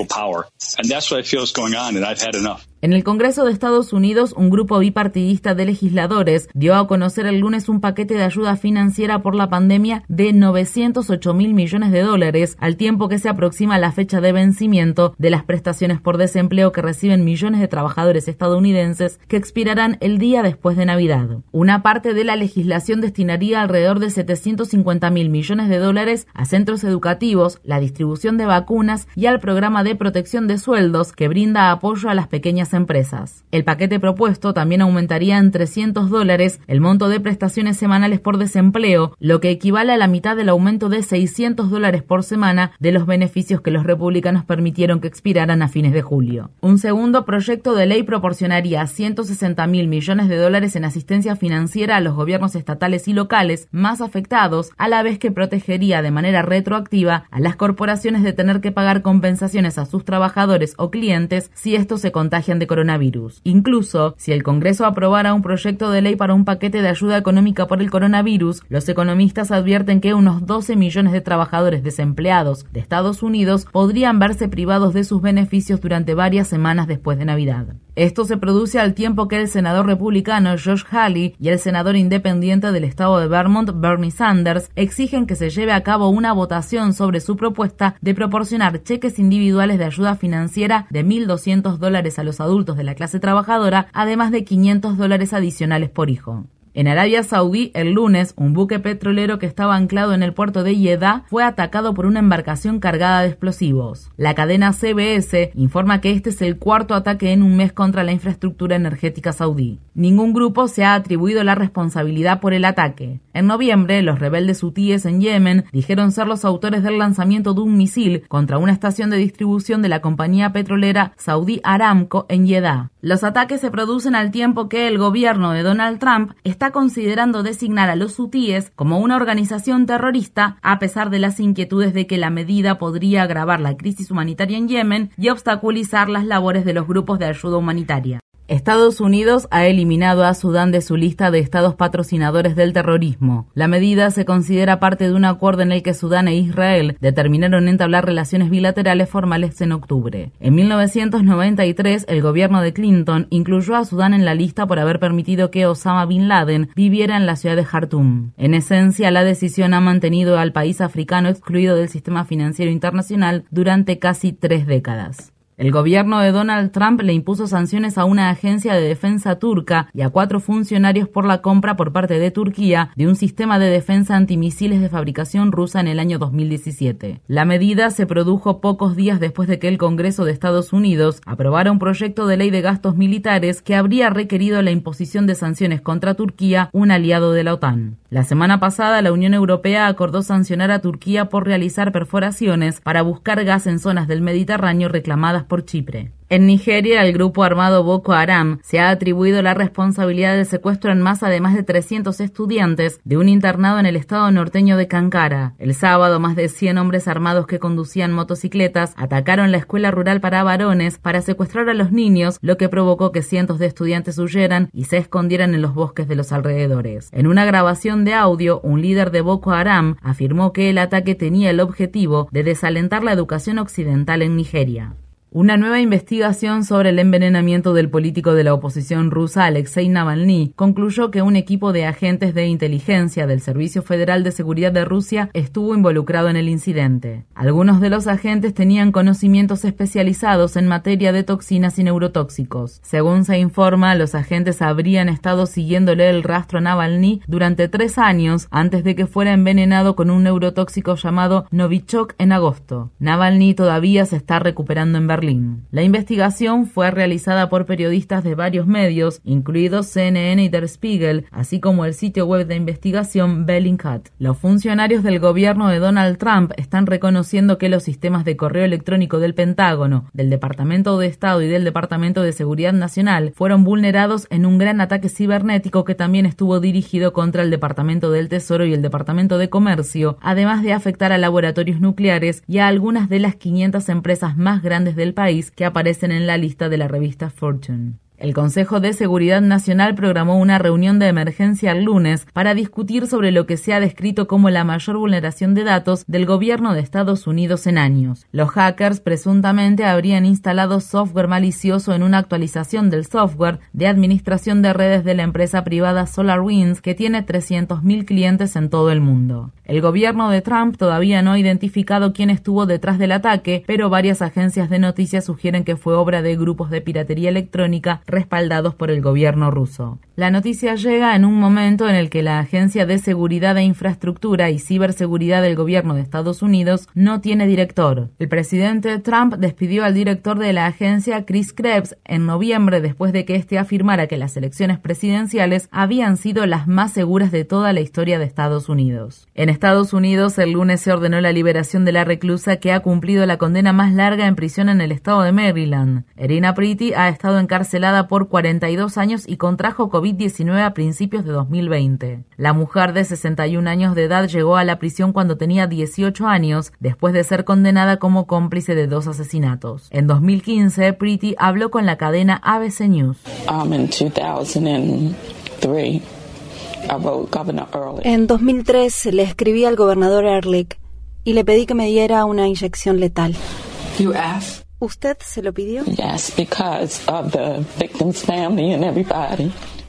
En el Congreso de Estados Unidos, un grupo bipartidista de legisladores dio a conocer el lunes un paquete de ayuda financiera por la pandemia de 908 mil millones de dólares, al tiempo que se aproxima la fecha de vencimiento de las prestaciones por desempleo que reciben millones de trabajadores estadounidenses que expirarán el día después de Navidad. Una parte de la legislación destinaría alrededor de 750 mil millones de dólares a centros educativos, la distribución de vacunas y al programa de protección de sueldos que brinda apoyo a las pequeñas empresas. El paquete propuesto también aumentaría en 300 dólares el monto de prestaciones semanales por desempleo, lo que equivale a la mitad del aumento de 600 dólares por semana de los beneficios que los republicanos permitieron que expiraran a fines de julio. Un segundo proyecto de ley proporcionaría 160 mil millones de dólares en asistencia financiera a los gobiernos estatales y locales más afectados, a la vez que protegería de manera retroactiva a las corporaciones de tener que pagar compensaciones a sus trabajadores o clientes si estos se contagian de coronavirus. Incluso, si el Congreso aprobara un proyecto de ley para un paquete de ayuda económica por el coronavirus, los economistas advierten que unos 12 millones de trabajadores desempleados de Estados Unidos podrían verse privados de sus beneficios durante varias semanas después de Navidad. Esto se produce al tiempo que el senador republicano Josh Halley y el senador independiente del estado de Vermont Bernie Sanders exigen que se lleve a cabo una votación sobre su propuesta de proporcionar cheques individuales de ayuda financiera de 1.200 dólares a los adultos de la clase trabajadora, además de 500 dólares adicionales por hijo. En Arabia Saudí, el lunes, un buque petrolero que estaba anclado en el puerto de Jeddah fue atacado por una embarcación cargada de explosivos. La cadena CBS informa que este es el cuarto ataque en un mes contra la infraestructura energética saudí. Ningún grupo se ha atribuido la responsabilidad por el ataque. En noviembre, los rebeldes hutíes en Yemen dijeron ser los autores del lanzamiento de un misil contra una estación de distribución de la compañía petrolera Saudi Aramco en Jeddah. Los ataques se producen al tiempo que el gobierno de Donald Trump está considerando designar a los hutíes como una organización terrorista a pesar de las inquietudes de que la medida podría agravar la crisis humanitaria en Yemen y obstaculizar las labores de los grupos de ayuda humanitaria. Estados Unidos ha eliminado a Sudán de su lista de estados patrocinadores del terrorismo. La medida se considera parte de un acuerdo en el que Sudán e Israel determinaron entablar relaciones bilaterales formales en octubre. En 1993, el gobierno de Clinton incluyó a Sudán en la lista por haber permitido que Osama Bin Laden viviera en la ciudad de Khartoum. En esencia, la decisión ha mantenido al país africano excluido del sistema financiero internacional durante casi tres décadas. El gobierno de Donald Trump le impuso sanciones a una agencia de defensa turca y a cuatro funcionarios por la compra por parte de Turquía de un sistema de defensa antimisiles de fabricación rusa en el año 2017. La medida se produjo pocos días después de que el Congreso de Estados Unidos aprobara un proyecto de ley de gastos militares que habría requerido la imposición de sanciones contra Turquía, un aliado de la OTAN. La semana pasada, la Unión Europea acordó sancionar a Turquía por realizar perforaciones para buscar gas en zonas del Mediterráneo reclamadas por Chipre. En Nigeria, el grupo armado Boko Haram se ha atribuido la responsabilidad del secuestro en masa de más de 300 estudiantes de un internado en el estado norteño de Kankara. El sábado, más de 100 hombres armados que conducían motocicletas atacaron la escuela rural para varones para secuestrar a los niños, lo que provocó que cientos de estudiantes huyeran y se escondieran en los bosques de los alrededores. En una grabación de audio, un líder de Boko Haram afirmó que el ataque tenía el objetivo de desalentar la educación occidental en Nigeria. Una nueva investigación sobre el envenenamiento del político de la oposición rusa Alexei Navalny concluyó que un equipo de agentes de inteligencia del Servicio Federal de Seguridad de Rusia estuvo involucrado en el incidente. Algunos de los agentes tenían conocimientos especializados en materia de toxinas y neurotóxicos. Según se informa, los agentes habrían estado siguiéndole el rastro a Navalny durante tres años antes de que fuera envenenado con un neurotóxico llamado Novichok en agosto. Navalny todavía se está recuperando en Berlín. La investigación fue realizada por periodistas de varios medios, incluidos CNN y Der Spiegel, así como el sitio web de investigación Bellingcat. Los funcionarios del gobierno de Donald Trump están reconociendo que los sistemas de correo electrónico del Pentágono, del Departamento de Estado y del Departamento de Seguridad Nacional fueron vulnerados en un gran ataque cibernético que también estuvo dirigido contra el Departamento del Tesoro y el Departamento de Comercio, además de afectar a laboratorios nucleares y a algunas de las 500 empresas más grandes del país que aparecen en la lista de la revista Fortune. El Consejo de Seguridad Nacional programó una reunión de emergencia el lunes para discutir sobre lo que se ha descrito como la mayor vulneración de datos del gobierno de Estados Unidos en años. Los hackers presuntamente habrían instalado software malicioso en una actualización del software de administración de redes de la empresa privada SolarWinds que tiene 300.000 clientes en todo el mundo. El gobierno de Trump todavía no ha identificado quién estuvo detrás del ataque, pero varias agencias de noticias sugieren que fue obra de grupos de piratería electrónica respaldados por el gobierno ruso. La noticia llega en un momento en el que la Agencia de Seguridad e Infraestructura y Ciberseguridad del gobierno de Estados Unidos no tiene director. El presidente Trump despidió al director de la agencia, Chris Krebs, en noviembre después de que éste afirmara que las elecciones presidenciales habían sido las más seguras de toda la historia de Estados Unidos. En Estados Unidos, el lunes se ordenó la liberación de la reclusa que ha cumplido la condena más larga en prisión en el estado de Maryland. Erina Pretty ha estado encarcelada por 42 años y contrajo COVID-19 a principios de 2020. La mujer de 61 años de edad llegó a la prisión cuando tenía 18 años, después de ser condenada como cómplice de dos asesinatos. En 2015, Pretty habló con la cadena ABC News.
En 2003 le escribí al gobernador Ehrlich y le pedí que me diera una inyección letal. ¿Usted se lo pidió?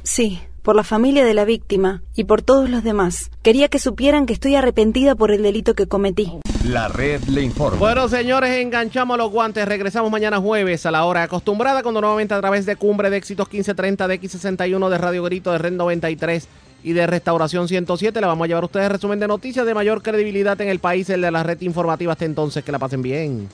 Sí, por la familia de la víctima y por todos los demás. Quería que supieran que estoy arrepentida por el delito que cometí.
La red le informa.
Bueno, señores, enganchamos los guantes. Regresamos mañana jueves a la hora acostumbrada, cuando nuevamente a través de Cumbre de Éxitos 1530 de X61 de Radio Grito de Red 93 y de Restauración 107. Le vamos a llevar a ustedes resumen de noticias de mayor credibilidad en el país, el de la red informativa. Hasta entonces, que la pasen bien.